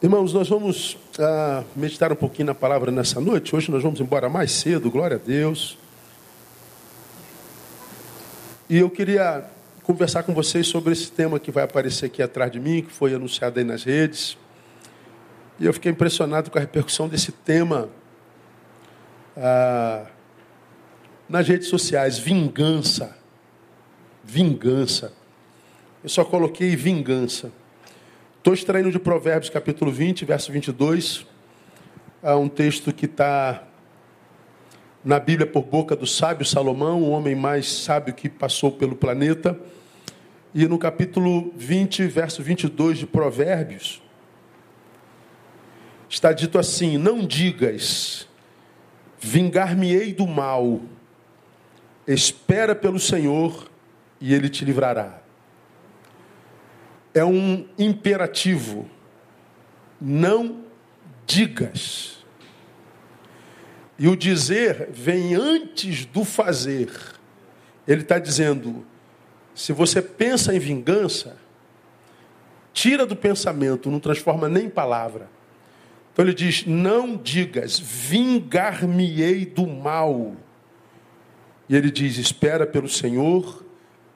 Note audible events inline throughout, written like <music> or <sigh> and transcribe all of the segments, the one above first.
Irmãos, nós vamos ah, meditar um pouquinho na palavra nessa noite. Hoje nós vamos embora mais cedo, glória a Deus. E eu queria conversar com vocês sobre esse tema que vai aparecer aqui atrás de mim, que foi anunciado aí nas redes. E eu fiquei impressionado com a repercussão desse tema ah, nas redes sociais: vingança. Vingança. Eu só coloquei vingança. Estou extraindo de Provérbios capítulo 20, verso 22. É um texto que está na Bíblia por boca do sábio Salomão, o homem mais sábio que passou pelo planeta. E no capítulo 20, verso 22 de Provérbios, está dito assim: Não digas, vingar-me-ei do mal, espera pelo Senhor e ele te livrará é um imperativo. Não digas. E o dizer vem antes do fazer. Ele está dizendo: se você pensa em vingança, tira do pensamento, não transforma nem em palavra. Então ele diz: não digas, vingar-me-ei do mal. E ele diz: espera pelo Senhor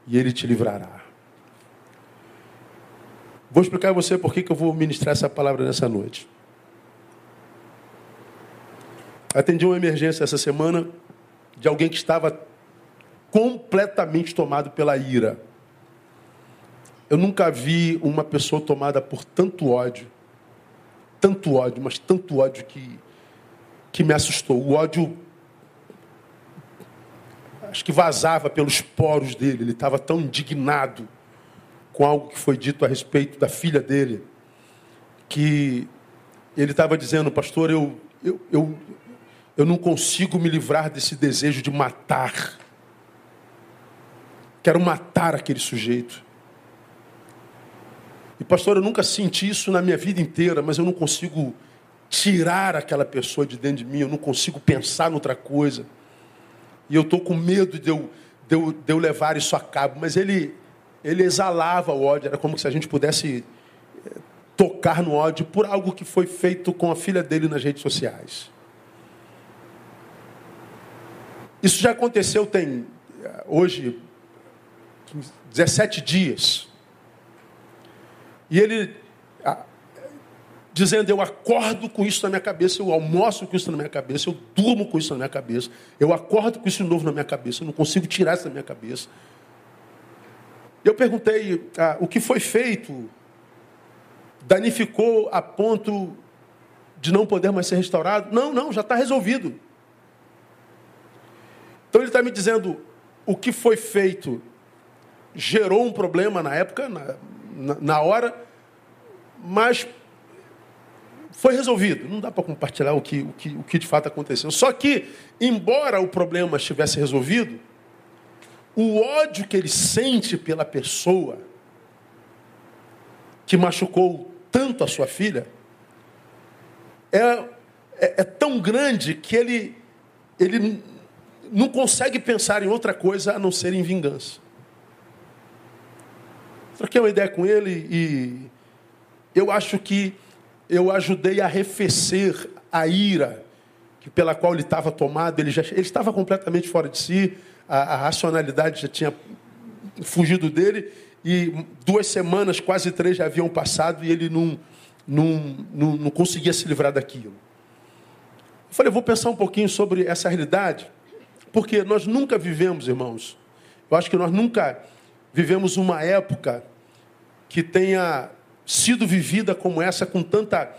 e ele te livrará. Vou explicar a você por que, eu vou ministrar essa palavra nessa noite. Atendi uma emergência essa semana de alguém que estava completamente tomado pela ira. Eu nunca vi uma pessoa tomada por tanto ódio, tanto ódio, mas tanto ódio que, que me assustou. O ódio acho que vazava pelos poros dele, ele estava tão indignado com algo que foi dito a respeito da filha dele, que ele estava dizendo, pastor, eu, eu, eu, eu não consigo me livrar desse desejo de matar. Quero matar aquele sujeito. E pastor, eu nunca senti isso na minha vida inteira, mas eu não consigo tirar aquela pessoa de dentro de mim, eu não consigo pensar noutra coisa. E eu estou com medo de eu, de, eu, de eu levar isso a cabo. Mas ele, ele exalava o ódio, era como se a gente pudesse eh, tocar no ódio por algo que foi feito com a filha dele nas redes sociais. Isso já aconteceu tem eh, hoje 17 dias. E ele dizendo: Eu acordo com isso na minha cabeça, eu almoço com isso na minha cabeça, eu durmo com isso na minha cabeça, eu acordo com isso de novo na minha cabeça, eu não consigo tirar isso da minha cabeça. Eu perguntei ah, o que foi feito danificou a ponto de não poder mais ser restaurado? Não, não, já está resolvido. Então ele está me dizendo o que foi feito gerou um problema na época, na, na, na hora, mas foi resolvido. Não dá para compartilhar o que, o, que, o que de fato aconteceu. Só que, embora o problema estivesse resolvido, o ódio que ele sente pela pessoa que machucou tanto a sua filha é, é, é tão grande que ele, ele não consegue pensar em outra coisa a não ser em vingança. Troquei uma ideia com ele e eu acho que eu ajudei a arrefecer a ira que pela qual ele estava tomado, ele já ele estava completamente fora de si, a, a racionalidade já tinha fugido dele e duas semanas, quase três, já haviam passado e ele não, não, não, não conseguia se livrar daquilo. Eu falei, vou pensar um pouquinho sobre essa realidade, porque nós nunca vivemos, irmãos, eu acho que nós nunca vivemos uma época que tenha sido vivida como essa, com tanta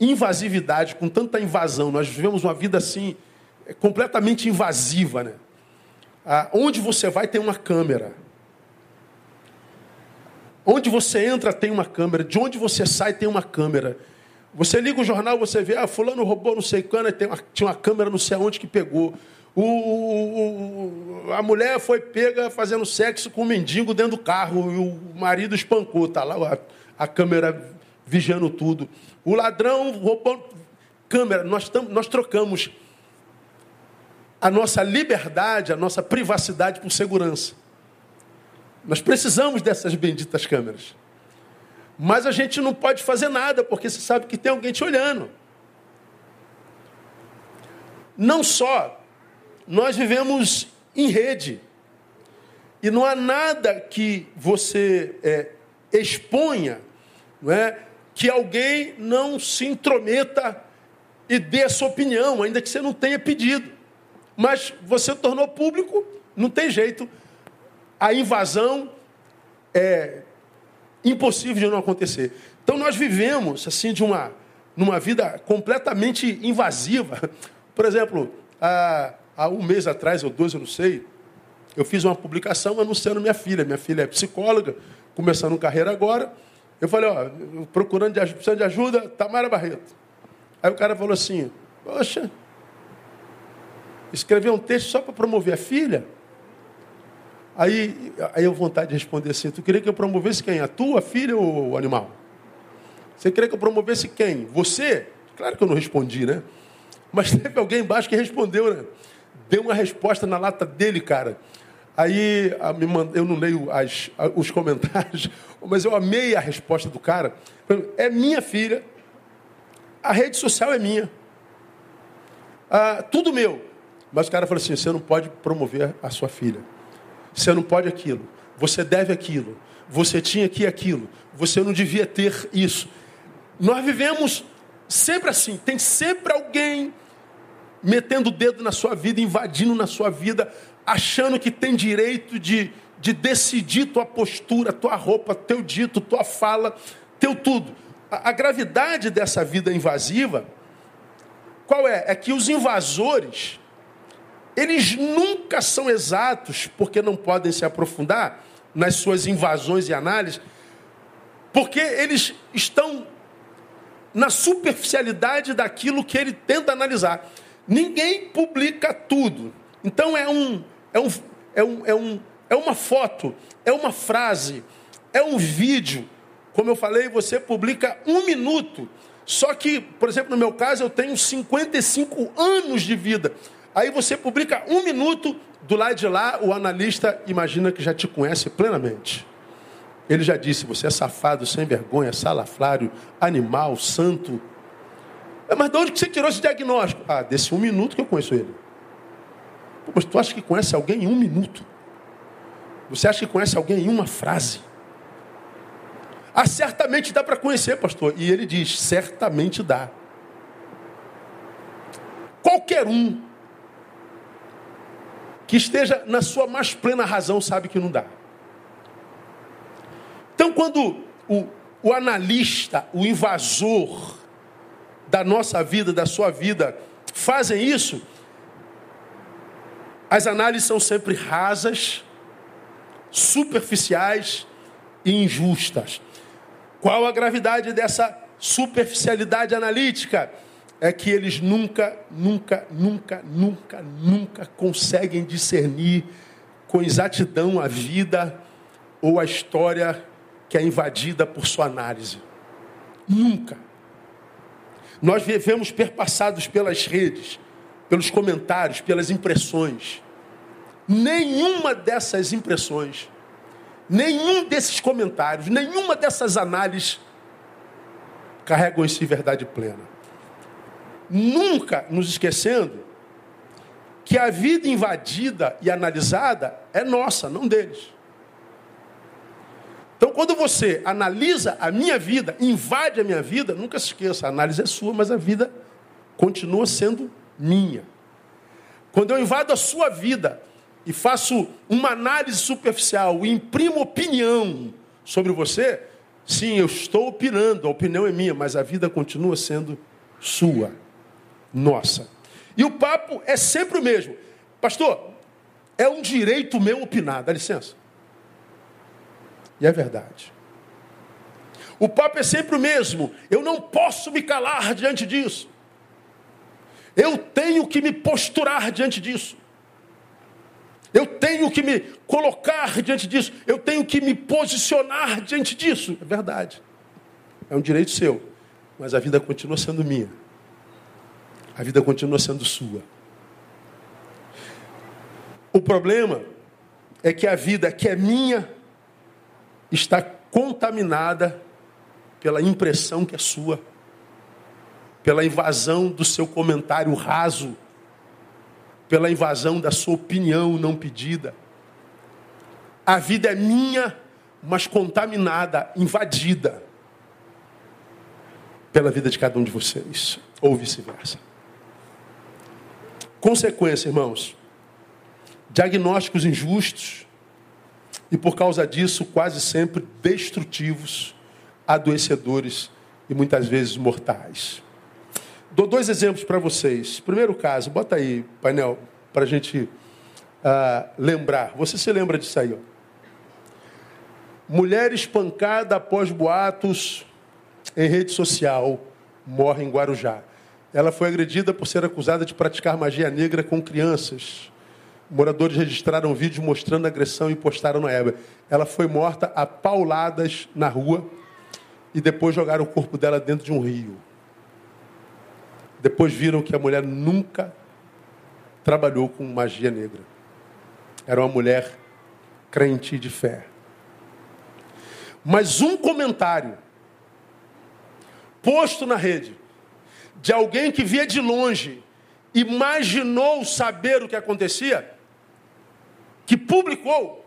invasividade, com tanta invasão. Nós vivemos uma vida assim, completamente invasiva, né? Ah, onde você vai tem uma câmera. Onde você entra tem uma câmera. De onde você sai tem uma câmera. Você liga o jornal, você vê, ah, fulano roubou não sei quando, tem uma, tinha uma câmera não sei aonde que pegou. O, o, a mulher foi pega fazendo sexo com um mendigo dentro do carro e o marido espancou. Está lá a, a, câmera vigiando tudo. O ladrão roubou. Câmera, nós, tam, nós trocamos a nossa liberdade, a nossa privacidade por segurança. Nós precisamos dessas benditas câmeras. Mas a gente não pode fazer nada, porque você sabe que tem alguém te olhando. Não só, nós vivemos em rede. E não há nada que você é, exponha, não é, que alguém não se intrometa e dê a sua opinião, ainda que você não tenha pedido. Mas você tornou público, não tem jeito. A invasão é impossível de não acontecer. Então nós vivemos assim de uma numa vida completamente invasiva. Por exemplo, há, há um mês atrás, ou dois, eu não sei, eu fiz uma publicação anunciando minha filha. Minha filha é psicóloga, começando carreira agora. Eu falei, ó, procurando de, precisando de ajuda, Tamara Barreto. Aí o cara falou assim, poxa, escrever um texto só para promover a filha? Aí, aí eu vontade de responder assim, tu queria que eu promovesse quem? A tua filha ou o animal? Você queria que eu promovesse quem? Você? Claro que eu não respondi, né? Mas <laughs> teve alguém embaixo que respondeu, né? Deu uma resposta na lata dele, cara. Aí eu não leio as, os <laughs> comentários, mas eu amei a resposta do cara. É minha filha, a rede social é minha, ah, tudo meu. Mas o cara falou assim: você não pode promover a sua filha, você não pode aquilo, você deve aquilo, você tinha aqui aquilo, você não devia ter isso. Nós vivemos sempre assim, tem sempre alguém metendo o dedo na sua vida, invadindo na sua vida, achando que tem direito de, de decidir tua postura, tua roupa, teu dito, tua fala, teu tudo. A, a gravidade dessa vida invasiva, qual é? É que os invasores, eles nunca são exatos, porque não podem se aprofundar nas suas invasões e análises, porque eles estão na superficialidade daquilo que ele tenta analisar. Ninguém publica tudo. Então é um, é um, é um, é um, é uma foto, é uma frase, é um vídeo. Como eu falei, você publica um minuto. Só que, por exemplo, no meu caso, eu tenho 55 anos de vida. Aí você publica um minuto, do lado de lá, o analista imagina que já te conhece plenamente. Ele já disse: você é safado, sem vergonha, salafrário, animal, santo, mas de onde você tirou esse diagnóstico? Ah, desse um minuto que eu conheço ele. Pô, mas tu acha que conhece alguém em um minuto? Você acha que conhece alguém em uma frase? Ah, certamente dá para conhecer, pastor. E ele diz: certamente dá. Qualquer um que esteja na sua mais plena razão sabe que não dá. Então, quando o, o analista, o invasor, da nossa vida, da sua vida, fazem isso, as análises são sempre rasas, superficiais e injustas. Qual a gravidade dessa superficialidade analítica? É que eles nunca, nunca, nunca, nunca, nunca conseguem discernir com exatidão a vida ou a história que é invadida por sua análise. Nunca. Nós vivemos perpassados pelas redes, pelos comentários, pelas impressões. Nenhuma dessas impressões, nenhum desses comentários, nenhuma dessas análises carregam em si verdade plena. Nunca nos esquecendo que a vida invadida e analisada é nossa, não deles. Então, quando você analisa a minha vida, invade a minha vida, nunca se esqueça, a análise é sua, mas a vida continua sendo minha. Quando eu invado a sua vida e faço uma análise superficial e imprimo opinião sobre você, sim, eu estou opinando, a opinião é minha, mas a vida continua sendo sua, nossa. E o papo é sempre o mesmo. Pastor, é um direito meu opinar, dá licença. E é verdade. O papo é sempre o mesmo. Eu não posso me calar diante disso. Eu tenho que me posturar diante disso. Eu tenho que me colocar diante disso. Eu tenho que me posicionar diante disso. É verdade. É um direito seu. Mas a vida continua sendo minha. A vida continua sendo sua. O problema é que a vida que é minha está contaminada pela impressão que é sua, pela invasão do seu comentário raso, pela invasão da sua opinião não pedida. A vida é minha, mas contaminada, invadida pela vida de cada um de vocês, ou vice-versa. Consequência, irmãos, diagnósticos injustos e por causa disso quase sempre destrutivos, adoecedores e muitas vezes mortais. Dou dois exemplos para vocês. Primeiro caso, bota aí, painel, para a gente uh, lembrar. Você se lembra disso aí? Ó. Mulher espancada após boatos em rede social morre em Guarujá. Ela foi agredida por ser acusada de praticar magia negra com crianças. Moradores registraram vídeos mostrando a agressão e postaram na Eba. Ela foi morta a pauladas na rua e depois jogaram o corpo dela dentro de um rio. Depois viram que a mulher nunca trabalhou com magia negra. Era uma mulher crente de fé. Mas um comentário posto na rede de alguém que via de longe, imaginou saber o que acontecia, que publicou,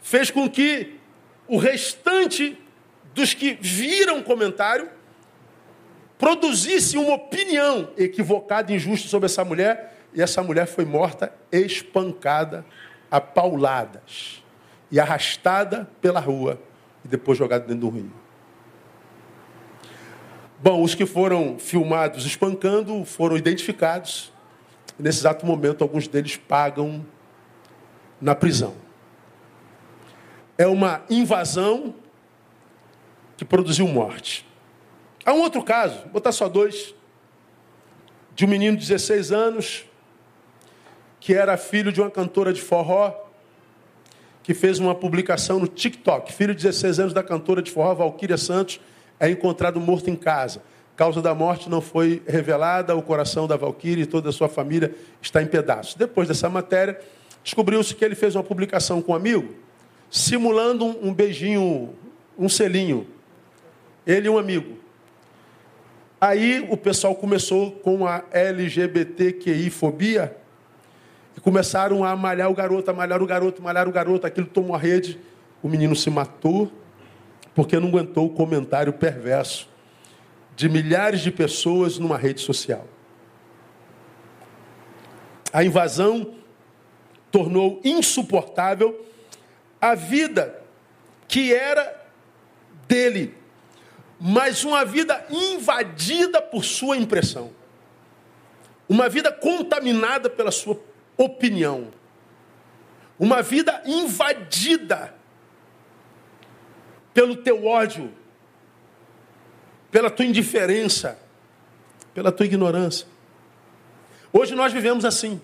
fez com que o restante dos que viram o comentário produzisse uma opinião equivocada e injusta sobre essa mulher, e essa mulher foi morta espancada a pauladas e arrastada pela rua e depois jogada dentro do rio. Bom, os que foram filmados espancando foram identificados. Nesse exato momento, alguns deles pagam na prisão. É uma invasão que produziu morte. Há um outro caso, vou botar só dois, de um menino de 16 anos, que era filho de uma cantora de forró, que fez uma publicação no TikTok, filho de 16 anos da cantora de forró, Valquíria Santos, é encontrado morto em casa. Causa da morte não foi revelada, o coração da Valquíria e toda a sua família está em pedaços. Depois dessa matéria, descobriu-se que ele fez uma publicação com um amigo, simulando um beijinho, um selinho. Ele e um amigo. Aí o pessoal começou com a LGBTQI-fobia e começaram a malhar o garoto, a malhar o garoto, malhar o garoto. Aquilo tomou a rede, o menino se matou porque não aguentou o comentário perverso de milhares de pessoas numa rede social. A invasão tornou insuportável a vida que era dele, mas uma vida invadida por sua impressão. Uma vida contaminada pela sua opinião. Uma vida invadida pelo teu ódio, pela tua indiferença, pela tua ignorância. Hoje nós vivemos assim,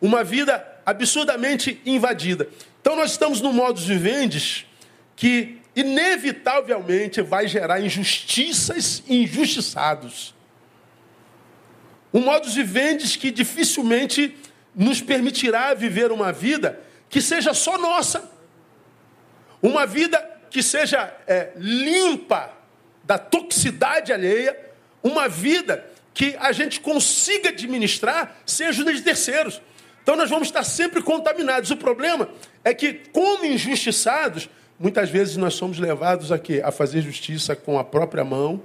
uma vida absurdamente invadida. Então nós estamos no modo vivendes que inevitavelmente vai gerar injustiças e injustiçados. Um modo vivendes que dificilmente nos permitirá viver uma vida que seja só nossa. Uma vida que seja é, limpa da toxicidade alheia, uma vida que a gente consiga administrar sem ajuda de terceiros. Então nós vamos estar sempre contaminados. O problema é que, como injustiçados, muitas vezes nós somos levados a quê? A fazer justiça com a própria mão,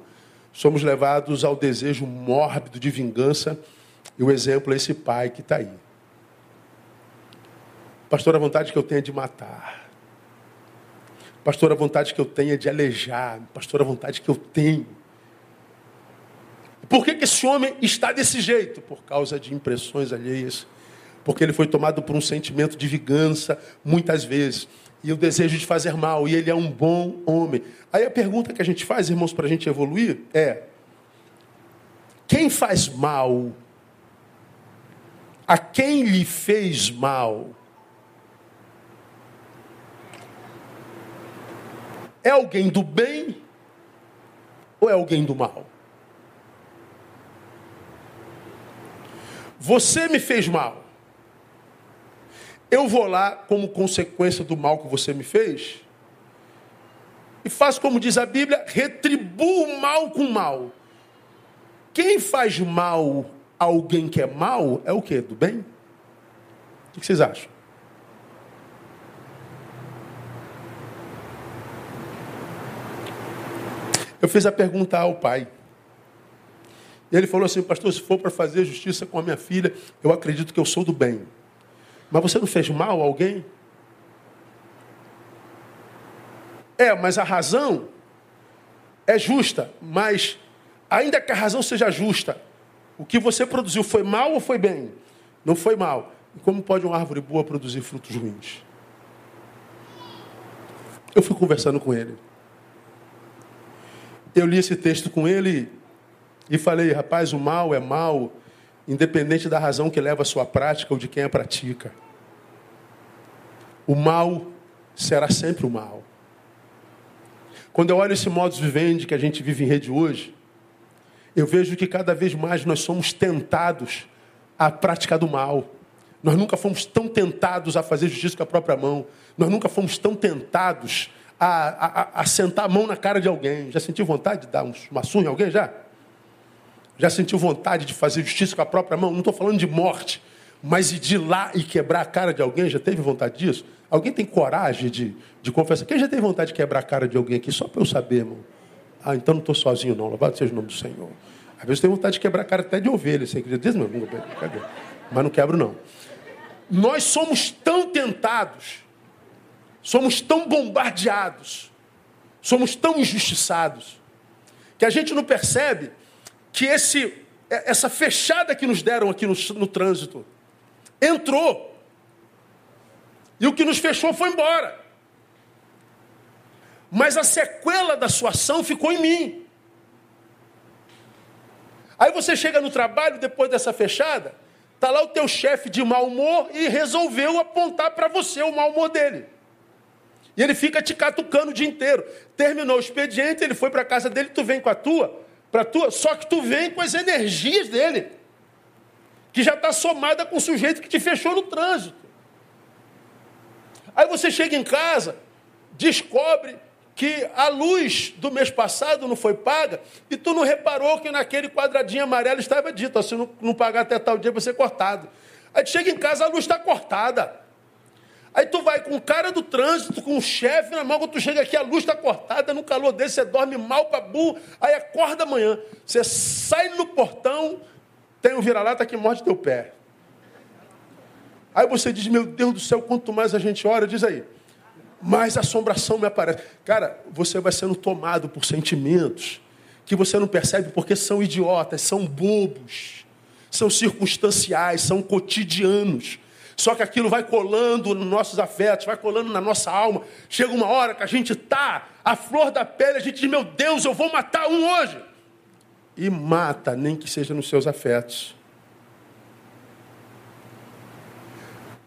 somos levados ao desejo mórbido de vingança. E o exemplo é esse pai que está aí. Pastor, a vontade que eu tenho é de matar. Pastor, a vontade que eu tenho é de alejar. Pastor, a vontade que eu tenho. Por que, que esse homem está desse jeito? Por causa de impressões alheias. Porque ele foi tomado por um sentimento de vingança, muitas vezes. E o desejo de fazer mal. E ele é um bom homem. Aí a pergunta que a gente faz, irmãos, para a gente evoluir é: quem faz mal? A quem lhe fez mal? É alguém do bem ou é alguém do mal? Você me fez mal. Eu vou lá como consequência do mal que você me fez? e faz como diz a Bíblia, retribua o mal com mal. Quem faz mal a alguém que é mal é o quê? Do bem? O que vocês acham? Eu fiz a pergunta ao pai. Ele falou assim, pastor, se for para fazer justiça com a minha filha, eu acredito que eu sou do bem. Mas você não fez mal a alguém? É, mas a razão é justa, mas ainda que a razão seja justa, o que você produziu foi mal ou foi bem? Não foi mal. E como pode uma árvore boa produzir frutos ruins? Eu fui conversando com ele. Eu li esse texto com ele e falei, rapaz, o mal é mal, independente da razão que leva a sua prática ou de quem a pratica. O mal será sempre o mal. Quando eu olho esse modo vivendi que a gente vive em rede hoje, eu vejo que cada vez mais nós somos tentados à prática do mal. Nós nunca fomos tão tentados a fazer justiça com a própria mão. Nós nunca fomos tão tentados a, a, a sentar a mão na cara de alguém. Já sentiu vontade de dar uma surra em alguém? Já? Já sentiu vontade de fazer justiça com a própria mão? Não estou falando de morte, mas de ir lá e quebrar a cara de alguém. Já teve vontade disso? Alguém tem coragem de, de confessar? Quem já teve vontade de quebrar a cara de alguém aqui? Só para eu saber, irmão. Ah, então não estou sozinho, não. Louvado seja o nome do Senhor. Às vezes tem vontade de quebrar a cara até de ovelha. Você acredita? Mas não quebro, não. Nós somos tão tentados Somos tão bombardeados, somos tão injustiçados, que a gente não percebe que esse, essa fechada que nos deram aqui no, no trânsito entrou. E o que nos fechou foi embora. Mas a sequela da sua ação ficou em mim. Aí você chega no trabalho depois dessa fechada, tá lá o teu chefe de mau humor e resolveu apontar para você o mau humor dele. E ele fica te catucando o dia inteiro. Terminou o expediente, ele foi para a casa dele, tu vem com a tua, para tua, só que tu vem com as energias dele, que já está somada com o sujeito que te fechou no trânsito. Aí você chega em casa, descobre que a luz do mês passado não foi paga e tu não reparou que naquele quadradinho amarelo estava dito, se não, não pagar até tal dia vai ser cortado. Aí tu chega em casa, a luz está cortada. Aí tu vai com o cara do trânsito, com o chefe na mão, quando tu chega aqui, a luz está cortada, no calor desse, você dorme mal para burro, aí acorda amanhã. Você sai no portão, tem um vira-lata que morde teu pé. Aí você diz, meu Deus do céu, quanto mais a gente ora, diz aí, mais assombração me aparece. Cara, você vai sendo tomado por sentimentos que você não percebe porque são idiotas, são bobos, são circunstanciais, são cotidianos. Só que aquilo vai colando nos nossos afetos, vai colando na nossa alma. Chega uma hora que a gente está à flor da pele, a gente diz: Meu Deus, eu vou matar um hoje. E mata, nem que seja nos seus afetos.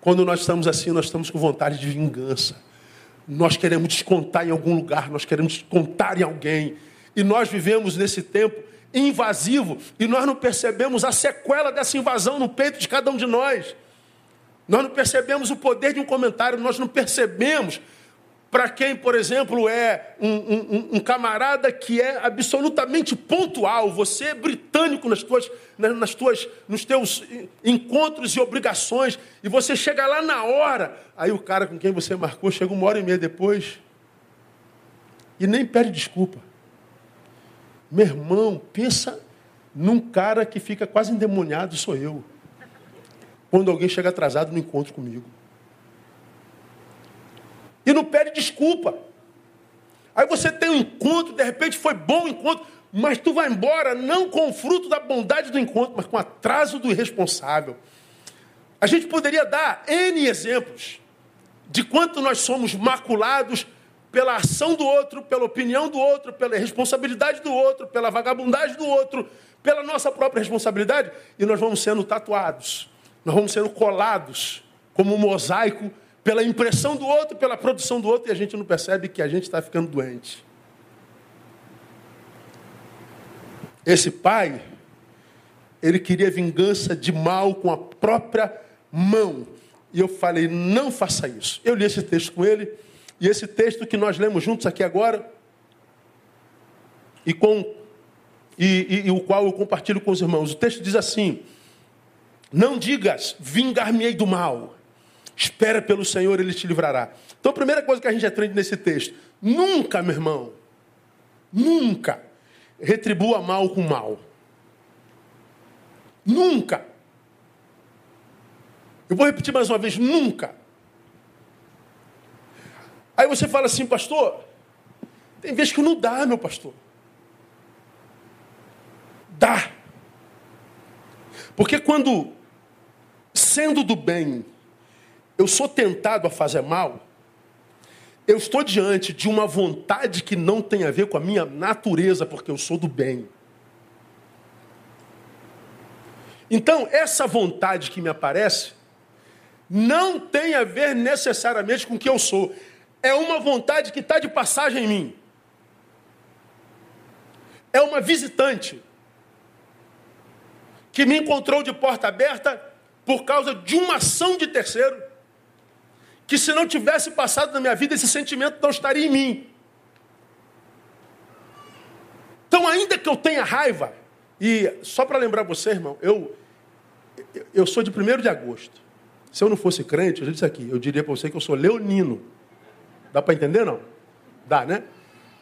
Quando nós estamos assim, nós estamos com vontade de vingança. Nós queremos descontar em algum lugar, nós queremos descontar em alguém. E nós vivemos nesse tempo invasivo e nós não percebemos a sequela dessa invasão no peito de cada um de nós. Nós não percebemos o poder de um comentário, nós não percebemos para quem, por exemplo, é um, um, um, camarada que é absolutamente pontual, você é britânico nas tuas, nas tuas, nos teus encontros e obrigações, e você chega lá na hora, aí o cara com quem você marcou chega uma hora e meia depois e nem pede desculpa. Meu irmão, pensa num cara que fica quase endemoniado, sou eu quando alguém chega atrasado no encontro comigo. E não pede desculpa. Aí você tem um encontro, de repente foi bom o encontro, mas tu vai embora não com o fruto da bondade do encontro, mas com o atraso do irresponsável. A gente poderia dar N exemplos de quanto nós somos maculados pela ação do outro, pela opinião do outro, pela responsabilidade do outro, pela vagabundagem do outro, pela nossa própria responsabilidade, e nós vamos sendo tatuados nós vamos sendo colados como um mosaico pela impressão do outro, pela produção do outro, e a gente não percebe que a gente está ficando doente. Esse pai, ele queria vingança de mal com a própria mão. E eu falei, não faça isso. Eu li esse texto com ele, e esse texto que nós lemos juntos aqui agora, e com e, e, e, o qual eu compartilho com os irmãos. O texto diz assim: Não digas, vingar-me-ei do mal. Espera pelo Senhor, ele te livrará. Então a primeira coisa que a gente aprende nesse texto: nunca, meu irmão, nunca retribua mal com mal. Nunca. Eu vou repetir mais uma vez: nunca. Aí você fala assim, pastor, tem vezes que não dá, meu pastor. Dá. Porque quando, sendo do bem, eu sou tentado a fazer mal, eu estou diante de uma vontade que não tem a ver com a minha natureza, porque eu sou do bem. Então, essa vontade que me aparece não tem a ver necessariamente com o que eu sou. É uma vontade que está de passagem em mim. É uma visitante que me encontrou de porta aberta por causa de uma ação de terceiro que se não tivesse passado na minha vida, esse sentimento não estaria em mim. Então, ainda que eu tenha raiva, e só para lembrar você, irmão, eu, eu sou de 1 de agosto. Se eu não fosse crente, eu já disse aqui, eu diria para você que eu sou leonino. Dá para entender, não? Dá, né?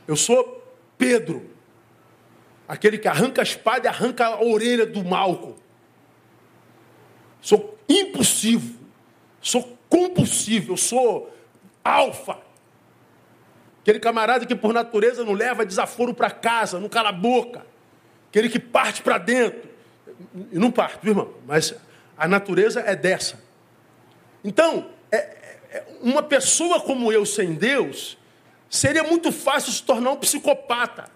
Eu sou Pedro, aquele que arranca a espada e arranca a orelha do Malco. Sou impulsivo, sou compulsivo, eu sou alfa. Aquele camarada que por natureza não leva desaforo para casa, não cala a boca. Aquele que parte para dentro. E não parte, irmão, mas a natureza é dessa. Então, é, é, uma pessoa como eu sem Deus, seria muito fácil se tornar um psicopata.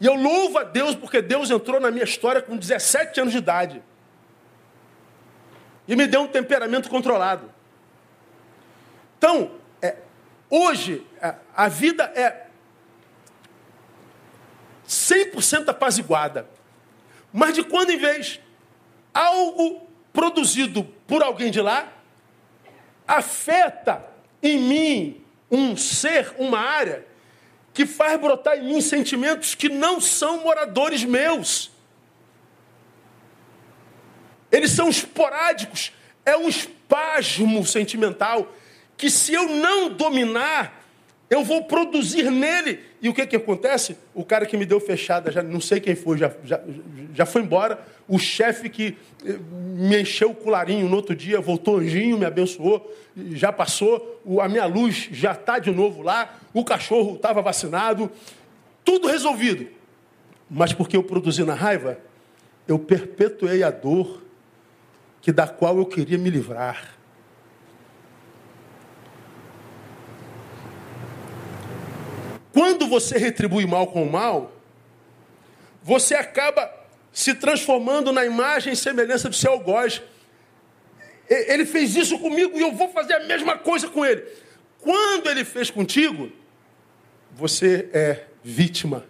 E eu louvo a Deus porque Deus entrou na minha história com 17 anos de idade e me deu um temperamento controlado. Então, é, hoje, a, a vida é 100% apaziguada. Mas de quando em vez, algo produzido por alguém de lá afeta em mim um ser, uma área, que faz brotar em mim sentimentos que não são moradores meus. Eles são esporádicos, é um espasmo sentimental que se eu não dominar, eu vou produzir nele. E o que, que acontece? O cara que me deu fechada, já não sei quem foi, já, já, já foi embora. O chefe que eh, me encheu o colarinho no outro dia, voltou anjinho, me abençoou, já passou. A minha luz já está de novo lá. O cachorro estava vacinado. Tudo resolvido. Mas porque eu produzi na raiva, eu perpetuei a dor que da qual eu queria me livrar. Quando você retribui mal com mal, você acaba se transformando na imagem e semelhança do seu algoz. Ele fez isso comigo e eu vou fazer a mesma coisa com ele. Quando ele fez contigo, você é vítima.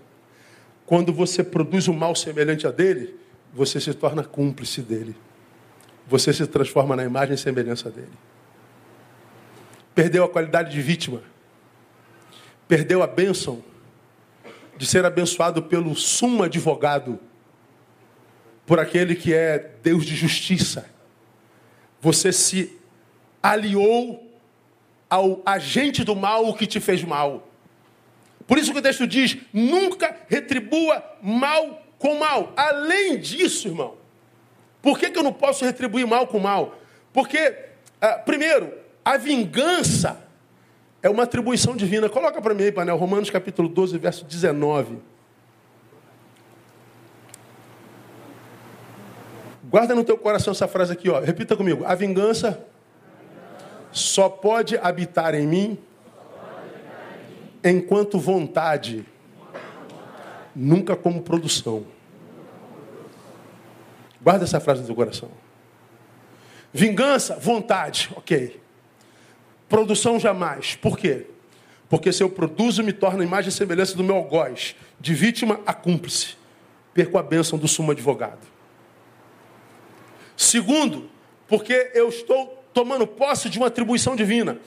Quando você produz um mal semelhante a dele, você se torna cúmplice dele você se transforma na imagem e semelhança dele. Perdeu a qualidade de vítima. Perdeu a bênção de ser abençoado pelo sumo advogado, por aquele que é Deus de justiça. Você se aliou ao agente do mal que te fez mal. Por isso que o texto diz: nunca retribua mal com mal. Além disso, irmão, por que, que eu não posso retribuir mal com mal? Porque, ah, primeiro, a vingança é uma atribuição divina. Coloca para mim aí, Panel, Romanos capítulo 12, verso 19. Guarda no teu coração essa frase aqui, ó. Repita comigo. A vingança só pode habitar em mim enquanto vontade, nunca como produção. Guarda essa frase no seu coração. Vingança, vontade, ok. Produção jamais. Por quê? Porque se eu produzo, me torna a imagem e semelhança do meu algoz. De vítima a cúmplice. Perco a bênção do sumo advogado. Segundo, porque eu estou tomando posse de uma atribuição divina.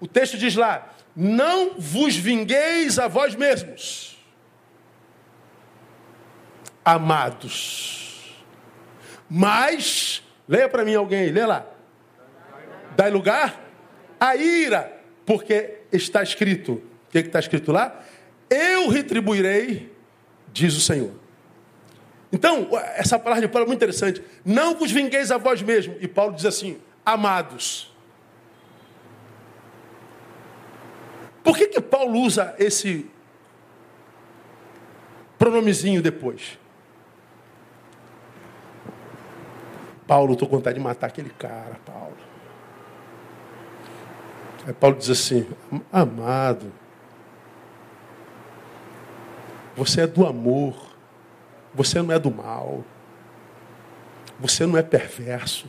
O texto diz lá: Não vos vingueis a vós mesmos, amados, mas, leia para mim alguém, lê lá. Dai lugar à ira, porque está escrito. O que está escrito lá? Eu retribuirei, diz o Senhor. Então, essa palavra de Paulo é muito interessante. Não vos vingueis a vós mesmos. E Paulo diz assim: amados. Por que, que Paulo usa esse pronomezinho depois? Paulo, estou com vontade de matar aquele cara, Paulo. Aí Paulo diz assim: amado, você é do amor. Você não é do mal. Você não é perverso.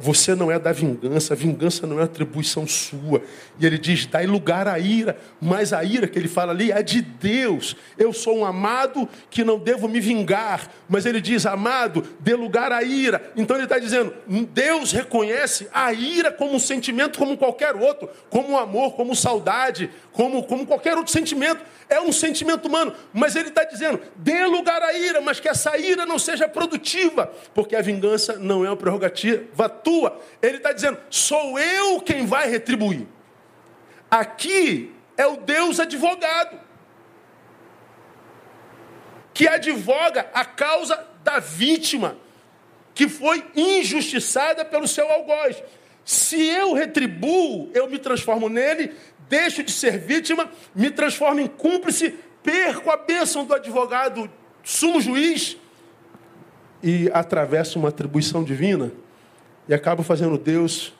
Você não é da vingança, a vingança não é atribuição sua. E ele diz: dai lugar à ira, mas a ira que ele fala ali é de Deus. Eu sou um amado que não devo me vingar, mas ele diz: amado, dê lugar à ira. Então ele está dizendo: Deus reconhece a ira como um sentimento como qualquer outro, como amor, como saudade, como, como qualquer outro sentimento. É um sentimento humano, mas ele está dizendo: dê lugar à ira, mas que essa ira não seja produtiva, porque a vingança não é uma prerrogativa tua. Ele está dizendo: sou eu quem vai retribuir. Aqui é o Deus advogado, que advoga a causa da vítima, que foi injustiçada pelo seu algoz. Se eu retribuo, eu me transformo nele, deixo de ser vítima, me transformo em cúmplice, perco a bênção do advogado sumo juiz e atravesso uma atribuição divina e acabo fazendo Deus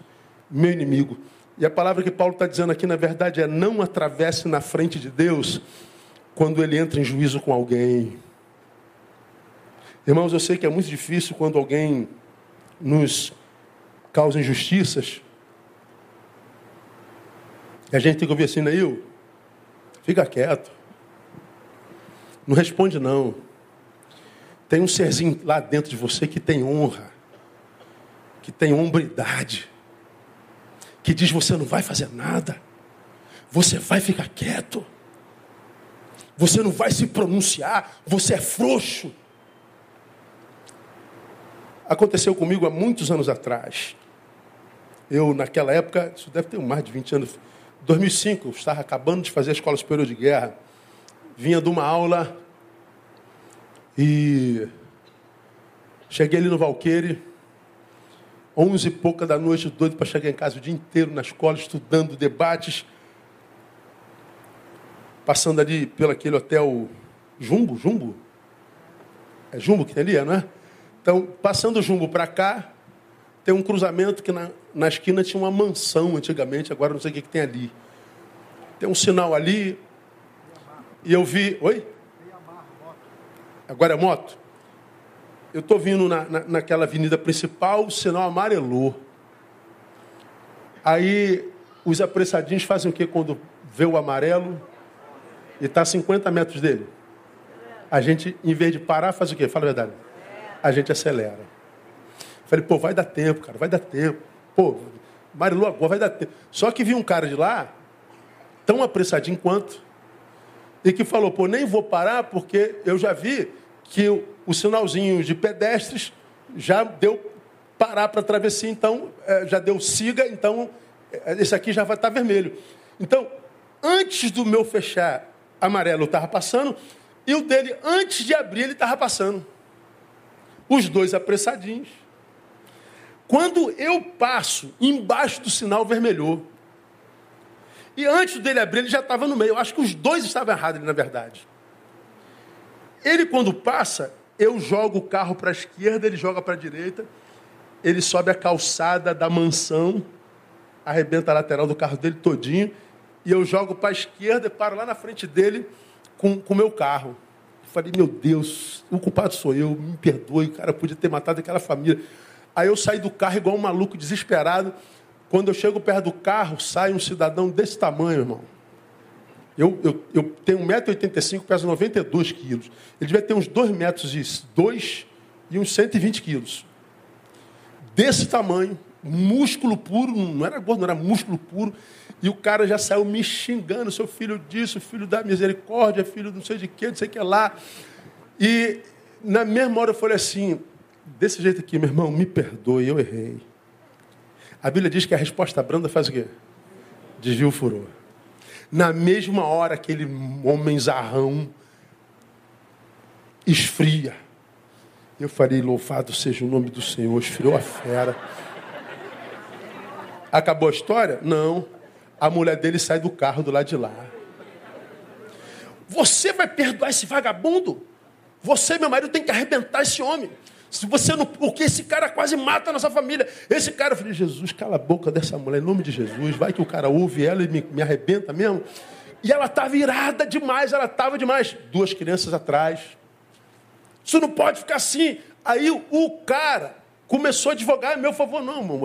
meu inimigo. E a palavra que Paulo está dizendo aqui, na verdade, é não atravesse na frente de Deus quando ele entra em juízo com alguém. Irmãos, eu sei que é muito difícil quando alguém nos causa injustiças, e a gente tem que ouvir assim, Neil, fica quieto. Não responde não. Tem um serzinho lá dentro de você que tem honra, que tem hombridade, que diz você não vai fazer nada, você vai ficar quieto, você não vai se pronunciar, você é frouxo. Aconteceu comigo há muitos anos atrás. Eu, naquela época, isso deve ter mais de 20 anos, 2005, eu estava acabando de fazer a Escola Superior de Guerra. Vinha de uma aula e cheguei ali no Valqueire, onze e pouca da noite, doido para chegar em casa o dia inteiro na escola, estudando debates, passando ali pelo aquele hotel Jumbo, Jumbo? É Jumbo que tem ali, não é? Então, passando o Jumbo para cá, tem um cruzamento que na, na esquina tinha uma mansão antigamente, agora não sei o que, que tem ali. Tem um sinal ali. E eu vi. Oi? Agora é moto? Eu estou vindo na, na, naquela avenida principal, o sinal amarelou. Aí os apressadinhos fazem o que quando vê o amarelo e está a 50 metros dele? A gente, em vez de parar, faz o quê? Fala a verdade. A gente acelera. Falei, pô, vai dar tempo, cara, vai dar tempo. Pô, Marilu agora vai dar tempo. Só que vi um cara de lá, tão apressadinho quanto, e que falou, pô, nem vou parar porque eu já vi que o, o sinalzinho de pedestres já deu parar para travessia, então é, já deu siga, então é, esse aqui já vai estar tá vermelho. Então, antes do meu fechar amarelo, estava passando, e o dele, antes de abrir, ele estava passando. Os dois apressadinhos. Quando eu passo, embaixo do sinal vermelhou. E antes dele abrir, ele já estava no meio. Eu acho que os dois estavam errados, na verdade. Ele, quando passa, eu jogo o carro para a esquerda, ele joga para a direita. Ele sobe a calçada da mansão, arrebenta a lateral do carro dele todinho. E eu jogo para a esquerda e paro lá na frente dele com o meu carro. Eu falei, meu Deus, o culpado sou eu, me perdoe, cara podia ter matado aquela família. Aí eu saí do carro igual um maluco desesperado. Quando eu chego perto do carro, sai um cidadão desse tamanho, irmão. Eu, eu, eu tenho 1,85m, peso 92 quilos. Ele devia ter uns 2 metros e 2 e uns 120 quilos. Desse tamanho, músculo puro, não era gordo, não era músculo puro. E o cara já saiu me xingando, seu filho disso, filho da misericórdia, filho não sei de quê, não sei o que lá. E na mesma hora eu falei assim, desse jeito aqui, meu irmão, me perdoe, eu errei. A Bíblia diz que a resposta branda faz o quê? Desvia o furor. Na mesma hora, aquele homem zarrão esfria. Eu falei, louvado seja o nome do Senhor, esfriou a fera. Acabou a história? Não. A mulher dele sai do carro do lado de lá. Você vai perdoar esse vagabundo? Você, meu marido, tem que arrebentar esse homem. Se você não. Porque esse cara quase mata a nossa família. Esse cara, eu falei, Jesus, cala a boca dessa mulher, em nome de Jesus. Vai que o cara ouve ela e me, me arrebenta mesmo. E ela estava irada demais, ela estava demais. Duas crianças atrás. Isso não pode ficar assim. Aí o cara começou a advogar meu favor. Não, irmão,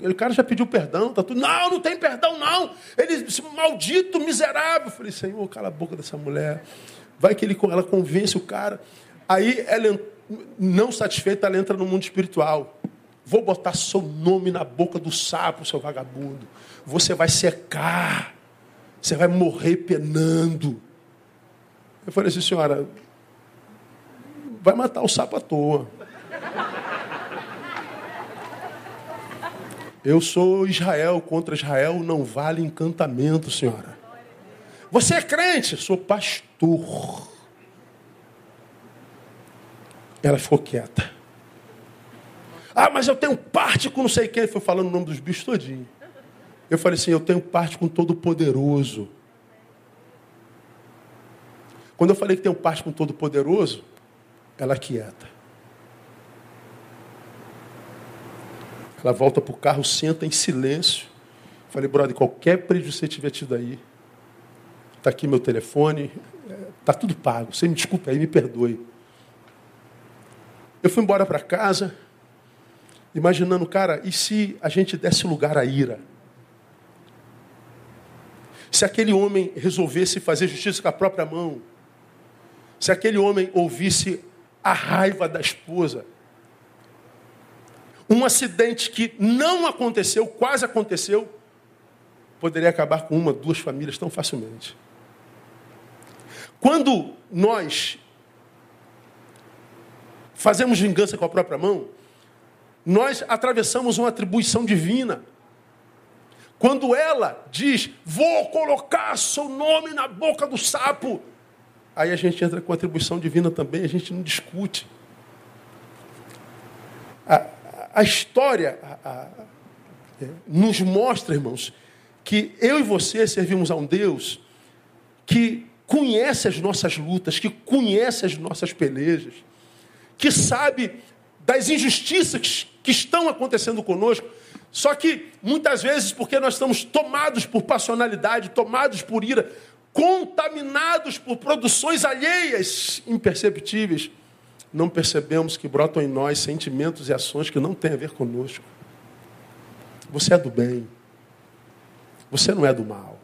o cara já pediu perdão, tá tudo. Não, não tem perdão, não. Ele disse, maldito, miserável. Eu falei, Senhor, cala a boca dessa mulher. Vai que ele, ela convence o cara. Aí ela, não satisfeita, ela entra no mundo espiritual. Vou botar seu nome na boca do sapo, seu vagabundo. Você vai secar. Você vai morrer penando. Eu falei assim, senhora, vai matar o sapo à toa. Eu sou Israel, contra Israel não vale encantamento, senhora. Você é crente? Sou pastor. Ela ficou quieta. Ah, mas eu tenho parte com não sei quem. Ele foi falando o nome dos bichos todinho. Eu falei assim, eu tenho parte com todo poderoso. Quando eu falei que tenho parte com todo poderoso, ela quieta. Ela volta para o carro, senta em silêncio. Falei, brother, qualquer prejuízo que você tiver tido aí, está aqui meu telefone, está tudo pago. Você me desculpe aí, me perdoe. Eu fui embora para casa, imaginando, cara, e se a gente desse lugar à ira? Se aquele homem resolvesse fazer justiça com a própria mão, se aquele homem ouvisse a raiva da esposa, um acidente que não aconteceu, quase aconteceu, poderia acabar com uma, duas famílias tão facilmente. Quando nós fazemos vingança com a própria mão, nós atravessamos uma atribuição divina. Quando ela diz, vou colocar seu nome na boca do sapo, aí a gente entra com atribuição divina também, a gente não discute. A, a história a, a, é, nos mostra, irmãos, que eu e você servimos a um Deus que conhece as nossas lutas, que conhece as nossas pelejas, que sabe das injustiças que estão acontecendo conosco. Só que muitas vezes, porque nós estamos tomados por passionalidade, tomados por ira, contaminados por produções alheias imperceptíveis, não percebemos que brotam em nós sentimentos e ações que não têm a ver conosco. Você é do bem. Você não é do mal.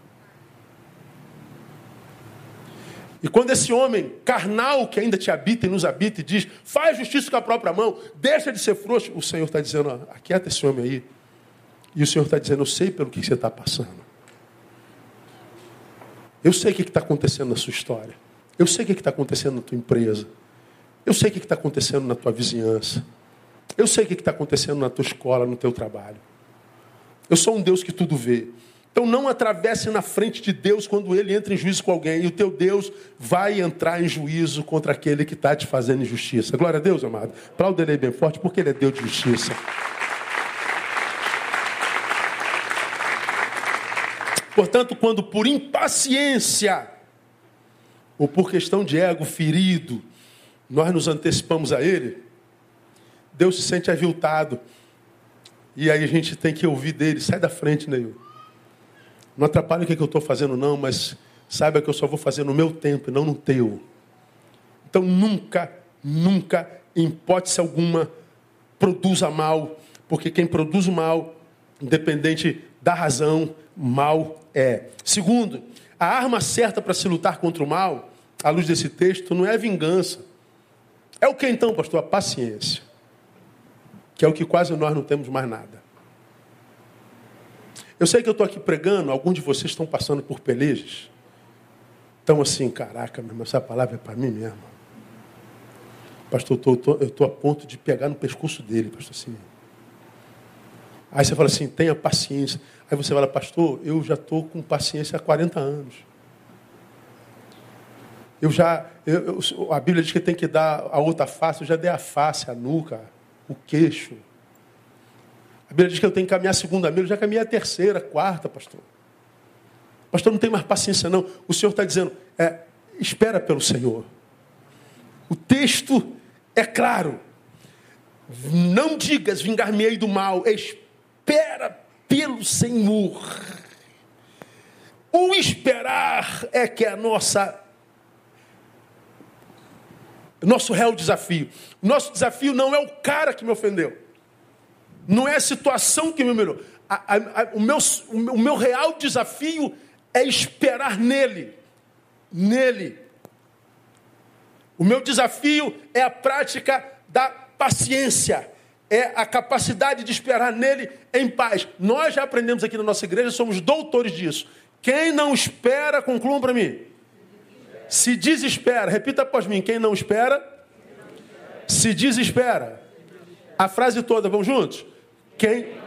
E quando esse homem carnal que ainda te habita e nos habita e diz, faz justiça com a própria mão, deixa de ser frouxo, o Senhor está dizendo, aquieta esse homem aí. E o Senhor está dizendo, eu sei pelo que você está passando. Eu sei o que está acontecendo na sua história. Eu sei o que está acontecendo na tua empresa. Eu sei o que está acontecendo na tua vizinhança. Eu sei o que está acontecendo na tua escola, no teu trabalho. Eu sou um Deus que tudo vê. Então não atravesse na frente de Deus quando ele entra em juízo com alguém. E o teu Deus vai entrar em juízo contra aquele que está te fazendo injustiça. Glória a Deus, amado. Aplauda ele bem forte, porque ele é Deus de justiça. Portanto, quando por impaciência ou por questão de ego ferido, nós nos antecipamos a Ele, Deus se sente aviltado. E aí a gente tem que ouvir dele, sai da frente, Neil. Não atrapalha o que, eu estou fazendo, não, mas saiba que eu só vou fazer no meu tempo e não no teu. Então nunca, nunca, em hipótese alguma, produza mal, porque quem produz mal, independente da razão, mal é. Segundo, a arma certa para se lutar contra o mal, à luz desse texto, não é vingança é o que então, pastor? A paciência. Que é o que quase nós não temos mais nada. Eu sei que eu estou aqui pregando, alguns de vocês estão passando por pelejas. Então, assim, caraca, meu irmão, essa palavra é para mim mesmo. Pastor, eu estou a ponto de pegar no pescoço dele, pastor assim. Aí você fala assim, tenha paciência. Aí você fala, pastor, eu já estou com paciência há 40 anos. Eu já, eu, eu, a Bíblia diz que tem que dar a outra face, eu já dei a face, a nuca, o queixo. Bíblia diz que eu tenho que caminhar a segunda milha, eu já caminhei a terceira, a quarta, pastor. Pastor, não tem mais paciência, não. O Senhor está dizendo, é, espera pelo Senhor. O texto é claro. Não digas, vingar-me-ei do mal. Espera pelo Senhor. O esperar é que é a nossa nosso real desafio. Nosso desafio não é o cara que me ofendeu. Não é a situação que me humilhou. A, a, a, o, meu, o meu real desafio é esperar nele. Nele. O meu desafio é a prática da paciência. É a capacidade de esperar nele em paz. Nós já aprendemos aqui na nossa igreja, somos doutores disso. Quem não espera, concluam para mim se desespera, repita após mim: quem não espera, se desespera. A frase toda, vamos juntos? Quem?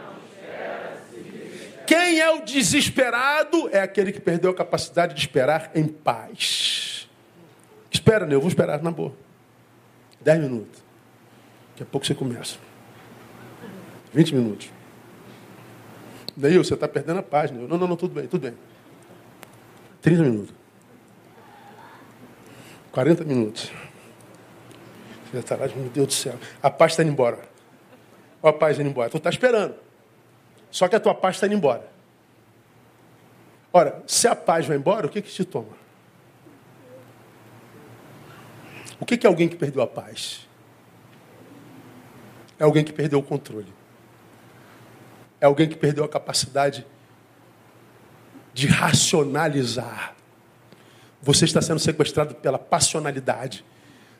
Quem é o desesperado é aquele que perdeu a capacidade de esperar em paz. Espera, né? Eu vou esperar na boa. Dez minutos. Daqui a pouco você começa. Vinte minutos. Daí você está perdendo a paz. Né? Não, não, não, tudo bem, tudo bem. Trinta minutos. 40 minutos. Você está lá, meu Deus do céu. A paz está indo embora. A paz indo embora. Tu está esperando. Só que a tua paz está indo embora. Ora, se a paz vai embora, o que que te toma? O que, que é alguém que perdeu a paz? É alguém que perdeu o controle. É alguém que perdeu a capacidade de racionalizar você está sendo sequestrado pela passionalidade.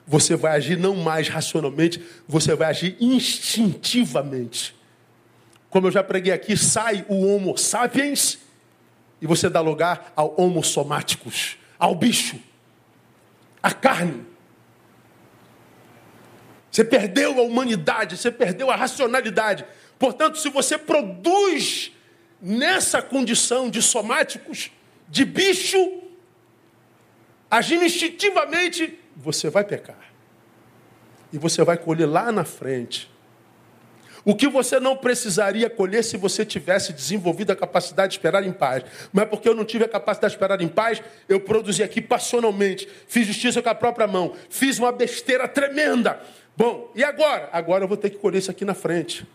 Você vai agir não mais racionalmente, você vai agir instintivamente. Como eu já preguei aqui, sai o Homo sapiens e você dá lugar ao Homo somáticos, ao bicho, à carne. Você perdeu a humanidade, você perdeu a racionalidade. Portanto, se você produz nessa condição de somáticos, de bicho, agindo instintivamente, você vai pecar. E você vai colher lá na frente. O que você não precisaria colher se você tivesse desenvolvido a capacidade de esperar em paz. Mas porque eu não tive a capacidade de esperar em paz, eu produzi aqui passionalmente. Fiz justiça com a própria mão. Fiz uma besteira tremenda. Bom, e agora? Agora eu vou ter que colher isso aqui na frente.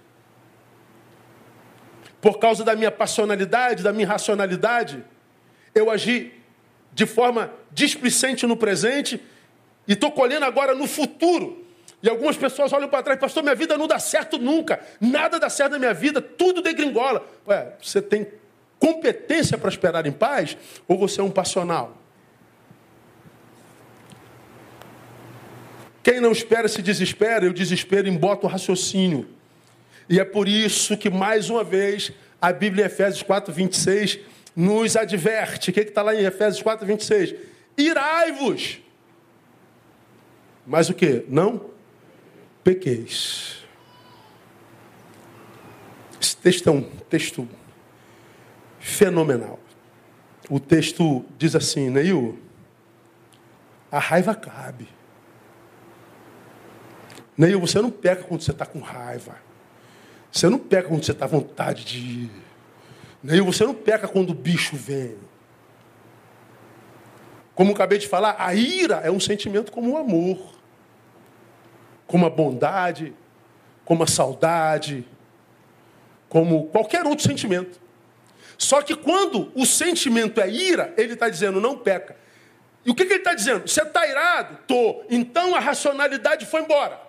Por causa da minha passionalidade, da minha racionalidade, eu agi de forma displicente no presente e estou colhendo agora no futuro. E algumas pessoas olham para trás, pastor, minha vida não dá certo nunca, nada dá certo na minha vida, tudo degringola. Ué, você tem competência para esperar em paz ou você é um passional? Quem não espera se desespera, e o desespero embota o raciocínio. E é por isso que, mais uma vez, a Bíblia em Efésios 4, 26 nos adverte. O que está lá em Efésios 4, 26? Irai-vos. Mas o que? Não pequeis. Esse texto é um texto fenomenal. O texto diz assim, Neil, a raiva cabe. Neil, você não peca quando você está com raiva. Você não peca quando você está à vontade de ir. Neil, você não peca quando o bicho vem. Como acabei de falar, a ira é um sentimento como o amor, como a bondade, como a saudade, como qualquer outro sentimento. Só que quando o sentimento é ira, ele está dizendo não peca. E o que, que ele está dizendo? Você está irado? Tô. Então a racionalidade foi embora.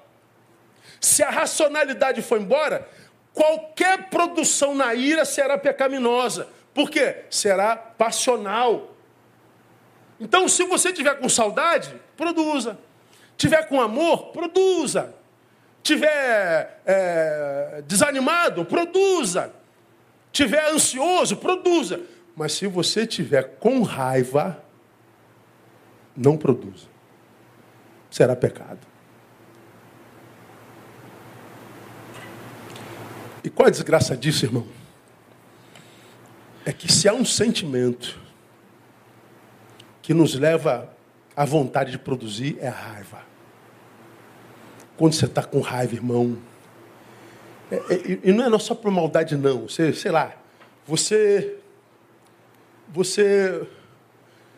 Se a racionalidade foi embora, qualquer produção na ira será pecaminosa. Por quê? Será passional. Então, se você tiver com saudade, produza. Tiver com amor, produza. Tiver é, desanimado, produza. tiver ansioso, produza. Mas se você tiver com raiva, não produza. Será pecado. E qual a desgraça disso, irmão? É que se há um sentimento que nos leva à vontade de produzir, é a raiva. Quando você está com raiva, irmão, é, é, e não é só por maldade, não. Você, sei lá, você. Você.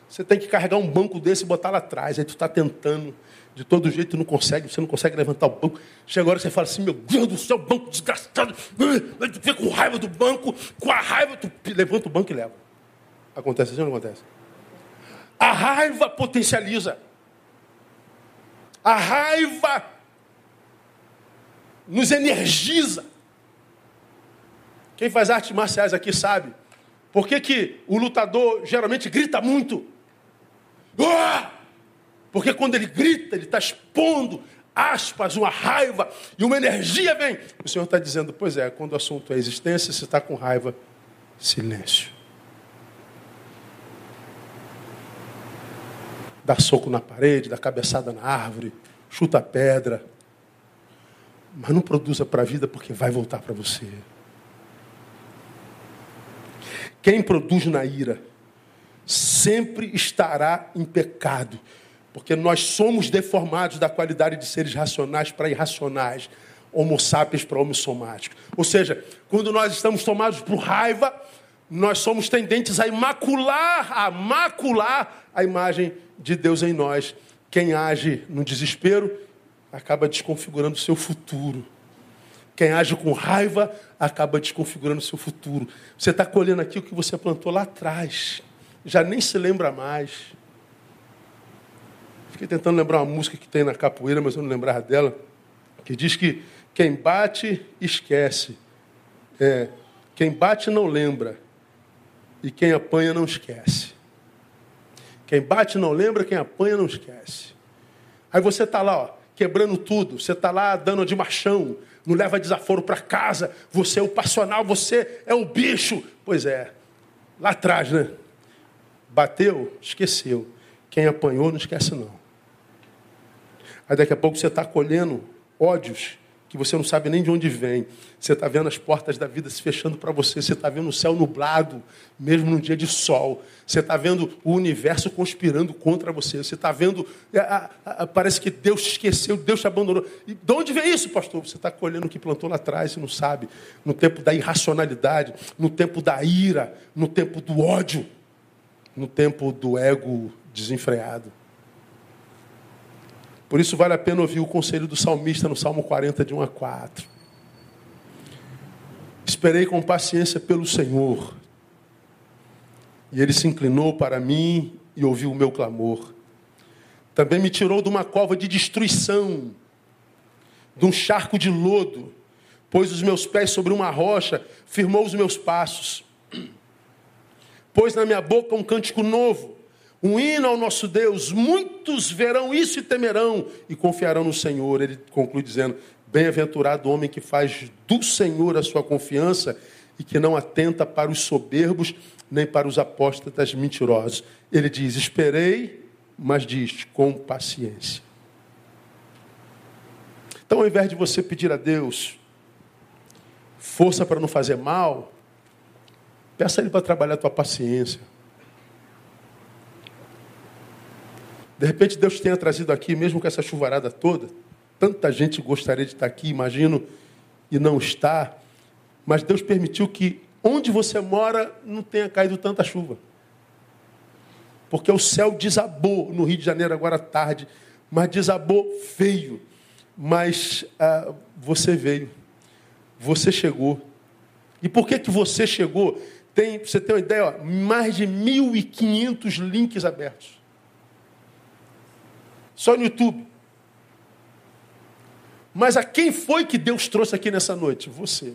Você tem que carregar um banco desse e botar lá atrás. Aí tu está tentando, de todo jeito não consegue, você não consegue levantar o banco. Chega agora você fala assim, meu Deus do céu, banco desgastado. Tu fica com raiva do banco, com a raiva, tu levanta o banco e leva. Acontece assim ou não acontece? A raiva potencializa. A raiva nos energiza. Quem faz artes marciais aqui sabe. Por que, que o lutador geralmente grita muito? Ah! Porque quando ele grita, ele está expondo aspas, uma raiva e uma energia vem. O Senhor está dizendo, pois é, quando o assunto é existência, se está com raiva, silêncio. Dá soco na parede, dá cabeçada na árvore, chuta pedra, mas não produza para a vida porque vai voltar para você. Quem produz na ira sempre estará em pecado, porque nós somos deformados da qualidade de seres racionais para irracionais, homo sapiens para homo somáticos. Ou seja, quando nós estamos tomados por raiva, nós somos tendentes a imacular, a macular a imagem de Deus em nós. Quem age no desespero acaba desconfigurando o seu futuro. Quem age com raiva acaba desconfigurando o seu futuro. Você está colhendo aqui o que você plantou lá atrás. Já nem se lembra mais. Fiquei tentando lembrar uma música que tem na capoeira, mas eu não lembrava dela. Que diz que quem bate, esquece. É, quem bate não lembra. E quem apanha não esquece. Quem bate não lembra, quem apanha não esquece. Aí você está lá, ó, quebrando tudo. Você está lá dando de machão, não leva desaforo para casa. Você é o passional, você é o bicho. Pois é, lá atrás, né? Bateu, esqueceu. Quem apanhou, não esquece não. Aí daqui a pouco você está colhendo ódios que você não sabe nem de onde vem. Você está vendo as portas da vida se fechando para você. Você está vendo o céu nublado, mesmo num dia de sol. Você está vendo o universo conspirando contra você. Você está vendo. Parece que Deus esqueceu, Deus te abandonou. E de onde vem isso, pastor? Você está colhendo o que plantou lá atrás e não sabe. No tempo da irracionalidade, no tempo da ira, no tempo do ódio, no tempo do ego desenfreado. Por isso vale a pena ouvir o conselho do salmista no Salmo 40, de 1 a 4. Esperei com paciência pelo Senhor, e ele se inclinou para mim e ouviu o meu clamor. Também me tirou de uma cova de destruição, de um charco de lodo, pôs os meus pés sobre uma rocha, firmou os meus passos. Pôs na minha boca um cântico novo um hino ao nosso Deus. Muitos verão isso e temerão e confiarão no Senhor. Ele conclui dizendo: Bem-aventurado o homem que faz do Senhor a sua confiança e que não atenta para os soberbos nem para os apóstatas mentirosos. Ele diz: Esperei, mas diz com paciência. Então, ao invés de você pedir a Deus força para não fazer mal, peça a Ele para trabalhar a tua paciência. De repente Deus tenha trazido aqui, mesmo com essa chuvarada toda, tanta gente gostaria de estar aqui, imagino, e não está. Mas Deus permitiu que onde você mora não tenha caído tanta chuva. Porque o céu desabou no Rio de Janeiro agora à tarde, mas desabou feio. Mas ah, você veio, você chegou. E por que, que você chegou? Tem, você tem uma ideia, ó, mais de 1.500 links abertos. Só no YouTube. Mas a quem foi que Deus trouxe aqui nessa noite? Você.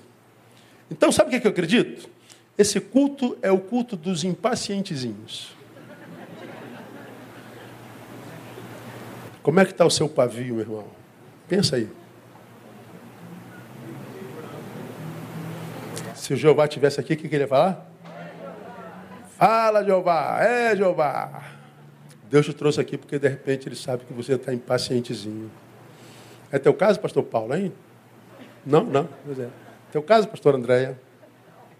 Então, sabe o que eu acredito? Esse culto é o culto dos impacientezinhos. Como é que está o seu pavio, meu irmão? Pensa aí. Se o Jeová tivesse aqui, o que, que ele ia falar? Fala, Jeová, é Jeová. Deus te trouxe aqui porque de repente ele sabe que você está impacientezinho. É teu caso, pastor Paulo, hein? Não, não. Pois é. Teu caso, pastor Andréia?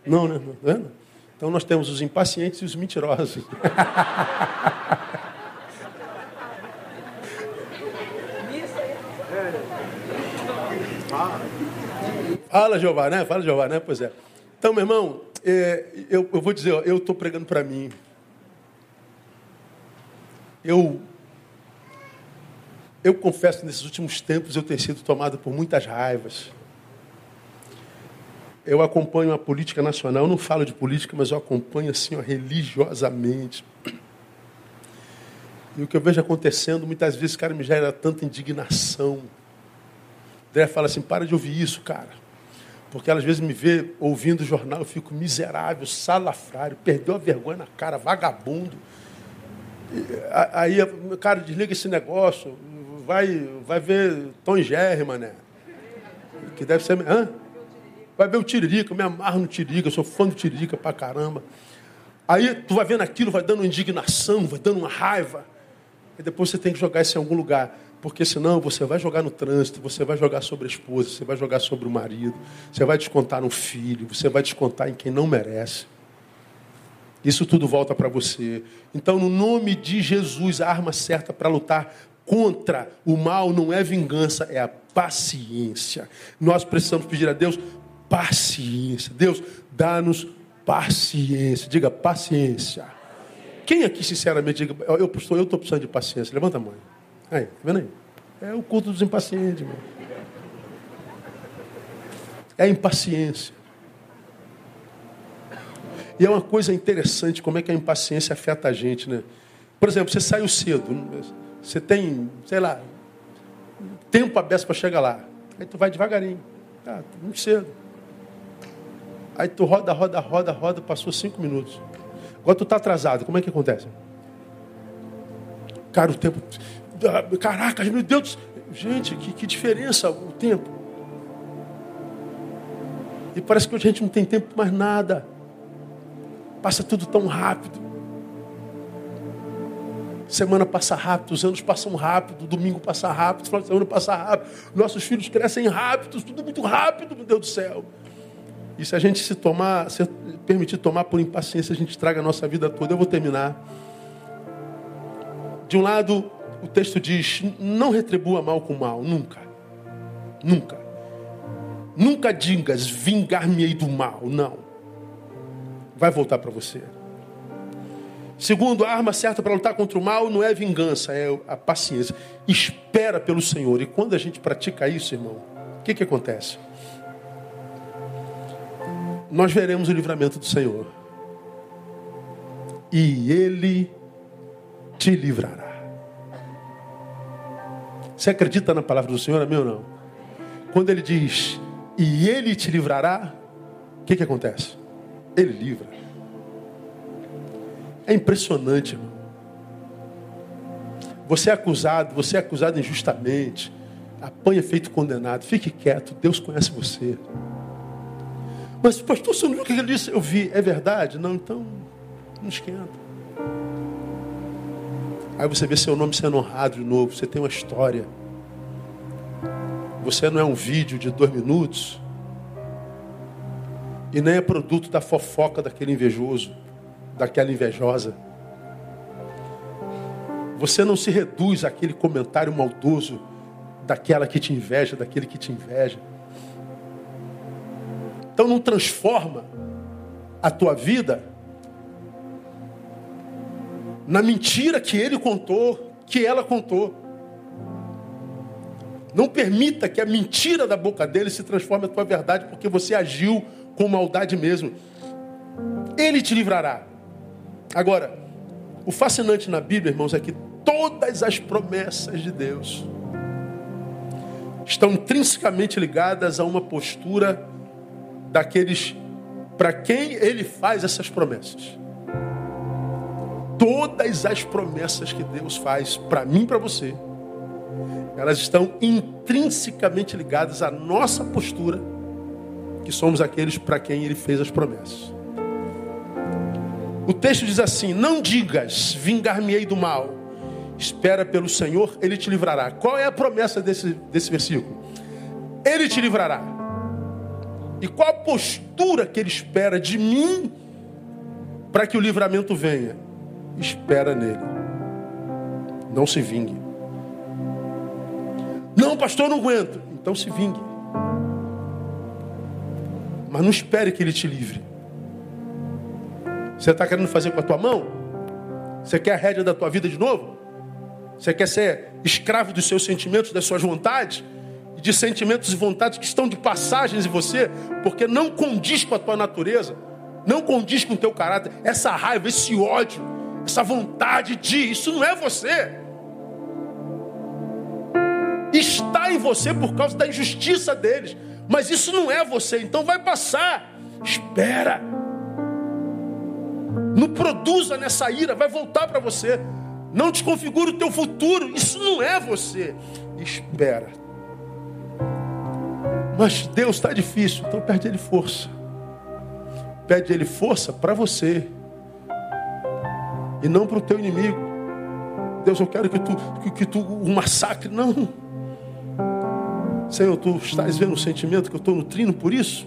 Não, né? Não, não. Então nós temos os impacientes e os mentirosos. <laughs> Fala, Jeová, né? Fala, Jeová, né? Pois é. Então, meu irmão, é, eu, vou dizer, eu estou pregando para mim. Eu, eu confesso que nesses últimos tempos eu tenho sido tomado por muitas raivas. Eu acompanho a política nacional, eu não falo de política, mas eu acompanho assim, ó, religiosamente. E o que eu vejo acontecendo, muitas vezes, cara, me gera tanta indignação. André fala assim: para de ouvir isso, cara. Porque às vezes me vê ouvindo o jornal, eu fico miserável, salafrário, perdeu a vergonha na cara, vagabundo. Aí, cara, desliga esse negócio, vai, vai ver Tom e mané. Que deve ser. Hã? Vai ver o Tiririca, eu me amarro no Tiririca, eu sou fã do Tiririca pra caramba. Aí tu vai vendo aquilo, vai dando indignação, vai dando uma raiva. E depois você tem que jogar isso em algum lugar. Porque senão você vai jogar no trânsito, você vai jogar sobre a esposa, você vai jogar sobre o marido, você vai descontar no filho, você vai descontar em quem não merece. Isso tudo volta para você. Então, no nome de Jesus, a arma certa para lutar contra o mal não é vingança, é a paciência. Nós precisamos pedir a Deus paciência. Deus, dá-nos paciência. Diga paciência. Quem aqui, sinceramente, diga, eu estou eu precisando de paciência? Levanta a mão. Aí, tá vendo aí? É o culto dos impacientes, irmão. É impaciência. E é uma coisa interessante como é que a impaciência afeta a gente, né? Por exemplo, você saiu cedo, você tem, sei lá, tempo aberto para chegar lá. Aí tu vai devagarinho, tá, muito cedo. Aí tu roda, roda, roda, roda, passou cinco minutos. Agora tu está atrasado, como é que acontece? Cara, o tempo. Caraca, meu Deus, gente, que, que diferença o tempo. E parece que a gente não tem tempo mais nada. Passa tudo tão rápido. Semana passa rápido, os anos passam rápido, domingo passa rápido, final de semana passa rápido, nossos filhos crescem rápido, tudo muito rápido, meu Deus do céu. E se a gente se tomar, se permitir tomar por impaciência, a gente traga a nossa vida toda. Eu vou terminar. De um lado, o texto diz: não retribua mal com mal, nunca. Nunca. Nunca digas vingar-me-ei do mal, não. Vai voltar para você. Segundo, a arma certa para lutar contra o mal não é vingança, é a paciência. Espera pelo Senhor. E quando a gente pratica isso, irmão, o que, que acontece? Nós veremos o livramento do Senhor. E Ele te livrará. Você acredita na palavra do Senhor, amém ou não? Quando ele diz, e ele te livrará, o que, que acontece? Ele livra. É impressionante, irmão. Você é acusado, você é acusado injustamente, apanha feito condenado, fique quieto, Deus conhece você. Mas, pastor, você não viu o que ele disse? Eu vi, é verdade? Não, então, não esquenta. Aí você vê seu nome sendo honrado de novo. Você tem uma história. Você não é um vídeo de dois minutos. E nem é produto da fofoca daquele invejoso, daquela invejosa. Você não se reduz àquele comentário maldoso daquela que te inveja, daquele que te inveja. Então não transforma a tua vida na mentira que ele contou, que ela contou. Não permita que a mentira da boca dele se transforme em tua verdade, porque você agiu com maldade mesmo. Ele te livrará. Agora, o fascinante na Bíblia, irmãos, é que todas as promessas de Deus estão intrinsecamente ligadas a uma postura daqueles para quem ele faz essas promessas todas as promessas que Deus faz para mim e para você, elas estão intrinsecamente ligadas à nossa postura que somos aqueles para quem ele fez as promessas. O texto diz assim: Não digas, vingar-me-ei do mal. Espera pelo Senhor, ele te livrará. Qual é a promessa desse, desse versículo? Ele te livrará. E qual a postura que ele espera de mim para que o livramento venha? Espera nele. Não se vingue. Não, pastor, não aguento. Então se vingue. Mas não espere que ele te livre. Você está querendo fazer com a tua mão? Você quer a rédea da tua vida de novo? Você quer ser escravo dos seus sentimentos, das suas vontades? De sentimentos e vontades que estão de passagens em você, porque não condiz com a tua natureza, não condiz com o teu caráter. Essa raiva, esse ódio, essa vontade de, isso não é você. Está em você por causa da injustiça deles, mas isso não é você, então vai passar. Espera. Não produza nessa ira, vai voltar para você. Não desconfigure o teu futuro, isso não é você. Espera. Mas Deus está difícil, então pede Ele força. Pede Ele força para você e não para o teu inimigo. Deus, eu quero que tu, que, que tu o massacre. Não. Senhor, tu estás vendo o sentimento que eu estou nutrindo por isso?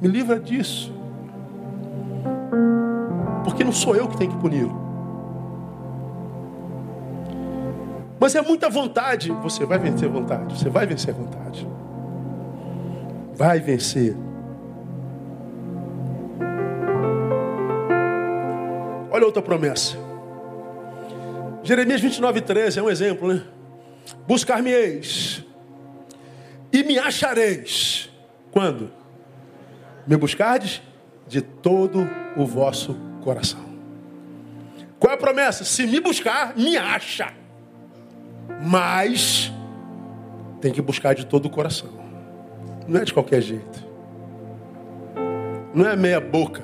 Me livra disso. Porque não sou eu que tenho que puni-lo. Mas é muita vontade. Você vai vencer a vontade. Você vai vencer a vontade. Vai vencer. Olha outra promessa. Jeremias 29, 13 é um exemplo, né? Buscar-me-eis e me achareis. Quando? Me buscardes de todo o vosso coração. Qual é a promessa? Se me buscar, me acha. Mas tem que buscar de todo o coração. Não é de qualquer jeito. Não é meia boca.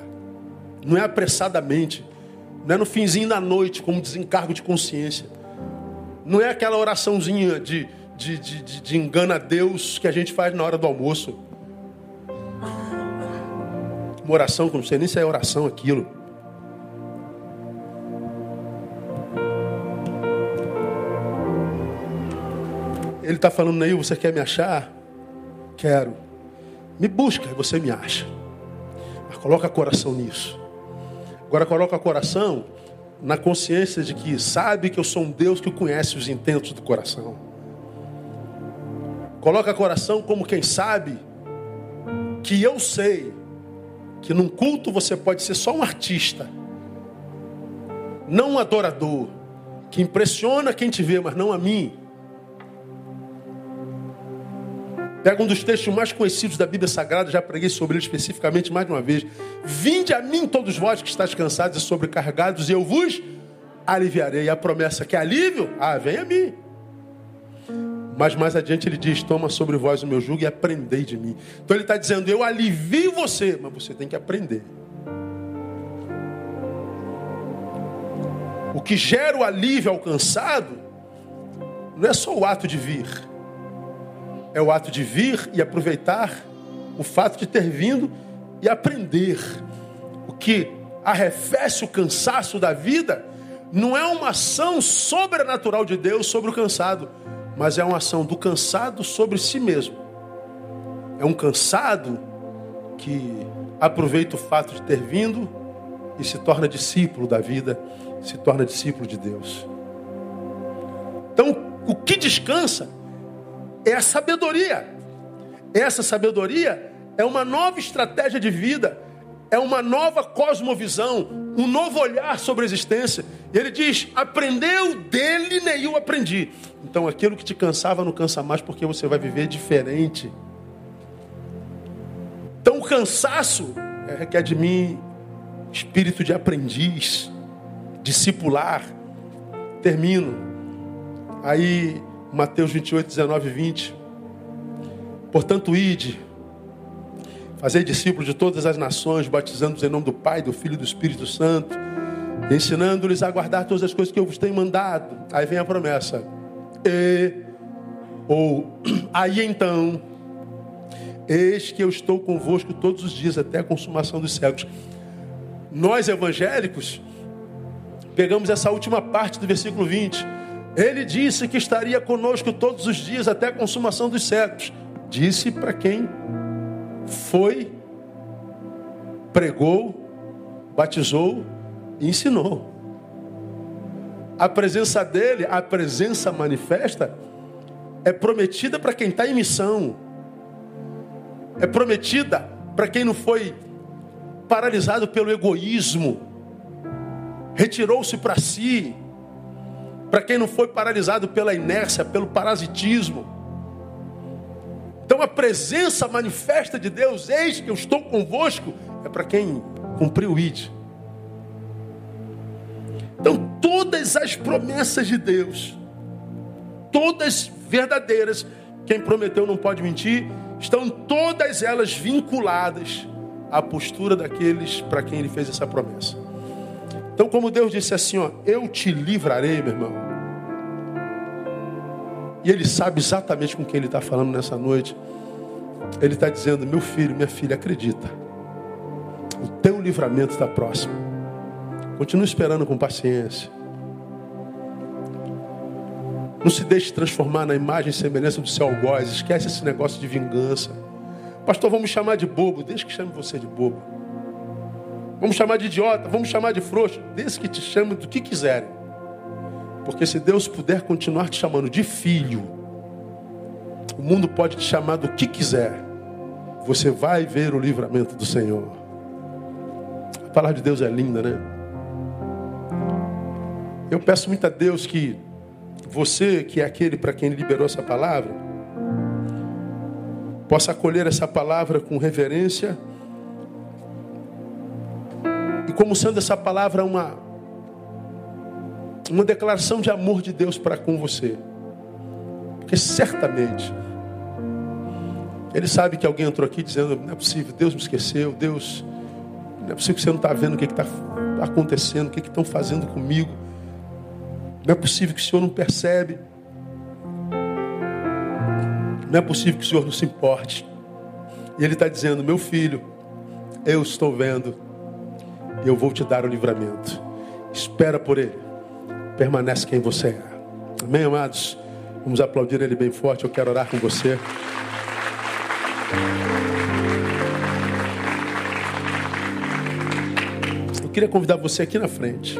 Não é apressadamente. Não é no finzinho da noite, como desencargo de consciência. Não é aquela oraçãozinha de, de, de, de, de engana a Deus que a gente faz na hora do almoço. Uma oração que não sei nem se é oração aquilo. Ele está falando aí, você quer me achar? Quero. Me busca você me acha. Mas coloca coração nisso. Agora coloca coração na consciência de que sabe que eu sou um Deus que conhece os intentos do coração. Coloca coração como quem sabe que eu sei que num culto você pode ser só um artista, não um adorador, que impressiona quem te vê, mas não a mim. Pega um dos textos mais conhecidos da Bíblia Sagrada, já preguei sobre ele especificamente mais de uma vez. Vinde a mim todos vós que estáis cansados e sobrecarregados, e eu vos aliviarei. A promessa que é alívio, ah, vem a mim. Mas mais adiante ele diz: Toma sobre vós o meu jugo e aprendei de mim. Então ele está dizendo: Eu alivio você, mas você tem que aprender. O que gera o alívio alcançado não é só o ato de vir é o ato de vir e aproveitar o fato de ter vindo e aprender. O que arrefece o cansaço da vida não é uma ação sobrenatural de Deus sobre o cansado, mas é uma ação do cansado sobre si mesmo. É um cansado que aproveita o fato de ter vindo e se torna discípulo da vida, se torna discípulo de Deus. Então, o que descansa é a sabedoria. Essa sabedoria é uma nova estratégia de vida, é uma nova cosmovisão, um novo olhar sobre a existência. E ele diz: aprendeu dele, nem eu aprendi. Então aquilo que te cansava não cansa mais, porque você vai viver diferente. Então o cansaço é, requer de mim espírito de aprendiz, discipular. Termino. Aí Mateus 28, 19 e 20. Portanto, ide, fazei discípulos de todas as nações, batizando-os em nome do Pai, do Filho e do Espírito Santo, ensinando-lhes a guardar todas as coisas que eu vos tenho mandado. Aí vem a promessa. E, ou, <clears throat> aí então, Eis que eu estou convosco todos os dias até a consumação dos séculos. Nós evangélicos pegamos essa última parte do versículo 20. Ele disse que estaria conosco todos os dias até a consumação dos séculos. Disse para quem foi, pregou, batizou e ensinou. A presença dele, a presença manifesta, é prometida para quem está em missão é prometida para quem não foi paralisado pelo egoísmo, retirou-se para si, para quem não foi paralisado pela inércia, pelo parasitismo. Então a presença manifesta de Deus, eis que eu estou convosco, é para quem cumpriu o ID. Então todas as promessas de Deus, todas verdadeiras, quem prometeu não pode mentir, estão todas elas vinculadas à postura daqueles para quem ele fez essa promessa. Então, como Deus disse assim, ó, eu te livrarei, meu irmão. E ele sabe exatamente com quem ele está falando nessa noite. Ele está dizendo, meu filho, minha filha, acredita. O teu livramento está próximo. Continue esperando com paciência. Não se deixe transformar na imagem e semelhança do seu algoz. Esquece esse negócio de vingança. Pastor, vamos chamar de bobo. Deixa que chame você de bobo. Vamos chamar de idiota, vamos chamar de frouxo. Desde que te chame do que quiserem. Porque se Deus puder continuar te chamando de filho, o mundo pode te chamar do que quiser. Você vai ver o livramento do Senhor. A palavra de Deus é linda, né? Eu peço muito a Deus que você, que é aquele para quem liberou essa palavra, possa acolher essa palavra com reverência como sendo essa palavra uma uma declaração de amor de Deus para com você. Porque certamente ele sabe que alguém entrou aqui dizendo: não é possível, Deus me esqueceu, Deus, não é possível que você não está vendo o que está acontecendo, o que estão fazendo comigo. Não é possível que o Senhor não percebe. Não é possível que o Senhor não se importe. E Ele está dizendo: Meu filho, eu estou vendo. Eu vou te dar o livramento. Espera por Ele. Permanece quem você é. Amém, amados? Vamos aplaudir Ele bem forte. Eu quero orar com você. Eu queria convidar você aqui na frente.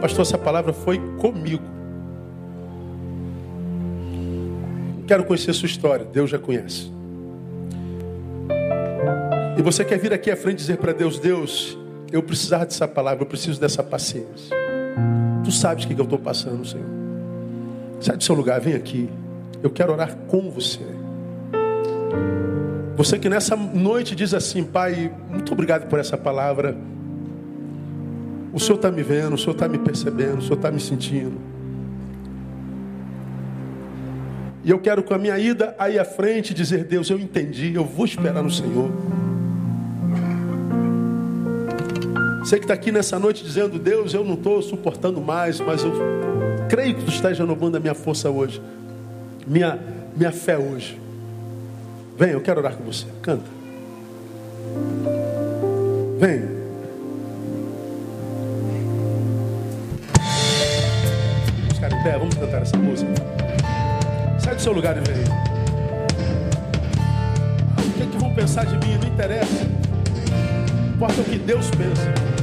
Pastor, essa palavra foi comigo. Quero conhecer sua história. Deus já conhece. E você quer vir aqui à frente dizer para Deus: Deus, eu precisava dessa palavra, eu preciso dessa paciência. Tu sabes o que eu estou passando, Senhor. Sai do seu lugar, vem aqui. Eu quero orar com você. Você que nessa noite diz assim, Pai, muito obrigado por essa palavra. O Senhor está me vendo, o Senhor está me percebendo, o Senhor está me sentindo. E eu quero com a minha ida aí à frente dizer: Deus, eu entendi, eu vou esperar no Senhor. Você que está aqui nessa noite dizendo: Deus, eu não estou suportando mais, mas eu creio que tu estás renovando a minha força hoje, minha, minha fé hoje. Vem, eu quero orar com você. Canta. Vem. pé, vamos cantar essa música. Sai do seu lugar e vem. O que, é que vão pensar de mim? Não interessa. Importa o que Deus pensa.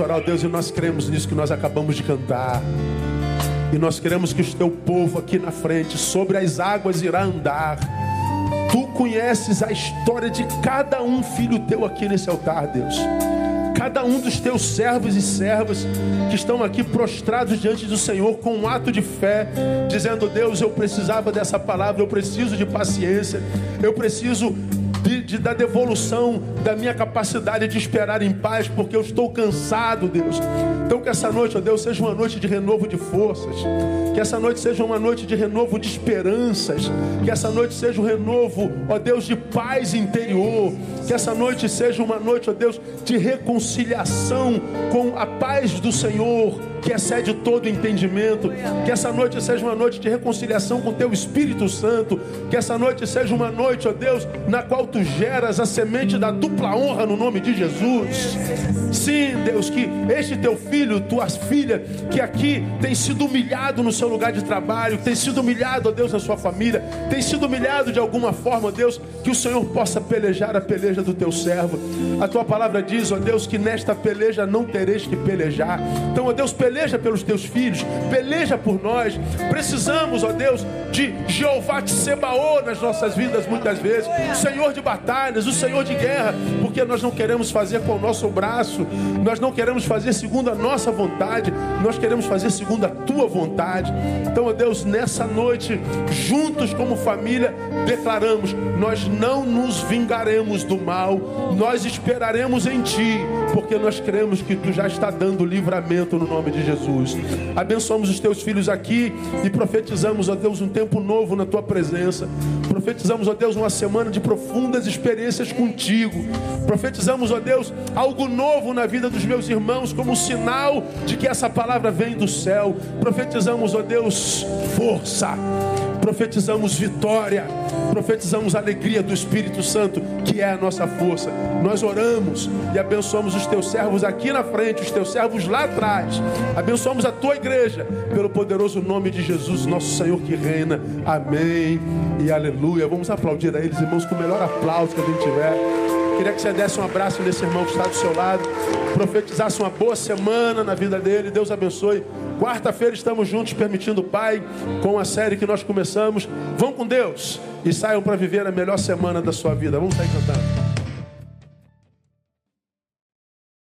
Orar, Deus, e nós cremos nisso que nós acabamos de cantar. E nós queremos que o teu povo aqui na frente, sobre as águas, irá andar. Tu conheces a história de cada um filho teu aqui nesse altar, Deus. Cada um dos teus servos e servas que estão aqui prostrados diante do Senhor com um ato de fé, dizendo: Deus, eu precisava dessa palavra, eu preciso de paciência, eu preciso de, da devolução da minha capacidade de esperar em paz, porque eu estou cansado, Deus. Então, que essa noite, ó Deus, seja uma noite de renovo de forças, que essa noite seja uma noite de renovo de esperanças, que essa noite seja um renovo, ó Deus, de paz interior, que essa noite seja uma noite, ó Deus, de reconciliação com a paz do Senhor que excede todo entendimento. Que essa noite seja uma noite de reconciliação com Teu Espírito Santo. Que essa noite seja uma noite, ó Deus, na qual Tu geras a semente da dupla honra no nome de Jesus. Sim, Deus, que este Teu filho, Tua filha, que aqui tem sido humilhado no seu lugar de trabalho, tem sido humilhado, ó Deus, na sua família, tem sido humilhado de alguma forma, ó Deus, que o Senhor possa pelejar a peleja do Teu servo. A Tua palavra diz, ó Deus, que nesta peleja não tereis que pelejar. Então, ó Deus, peleja peleja pelos teus filhos, peleja por nós. Precisamos, ó Deus, de Jeová de Sebaô nas nossas vidas muitas vezes, o Senhor de batalhas, o Senhor de guerra, porque nós não queremos fazer com o nosso braço, nós não queremos fazer segundo a nossa vontade, nós queremos fazer segundo a tua vontade. Então, ó Deus, nessa noite, juntos como família, declaramos: nós não nos vingaremos do mal, nós esperaremos em ti, porque nós cremos que tu já está dando livramento no nome de Jesus. Abençoamos os teus filhos aqui e profetizamos, ó Deus, um tempo novo na tua presença. Profetizamos, ó Deus, uma semana de profundas experiências contigo. Profetizamos, ó Deus, algo novo na vida dos meus irmãos, como sinal de que essa palavra vem do céu. Profetizamos, ó Deus, força profetizamos vitória, profetizamos alegria do Espírito Santo, que é a nossa força. Nós oramos e abençoamos os teus servos aqui na frente, os teus servos lá atrás. Abençoamos a tua igreja, pelo poderoso nome de Jesus, nosso Senhor que reina. Amém e aleluia. Vamos aplaudir a eles, irmãos, com o melhor aplauso que a gente tiver. Queria que você desse um abraço nesse irmão que está do seu lado, profetizasse uma boa semana na vida dele. Deus abençoe. Quarta-feira estamos juntos, permitindo o Pai, com a série que nós começamos. Vão com Deus e saiam para viver a melhor semana da sua vida. Vamos sair cantando.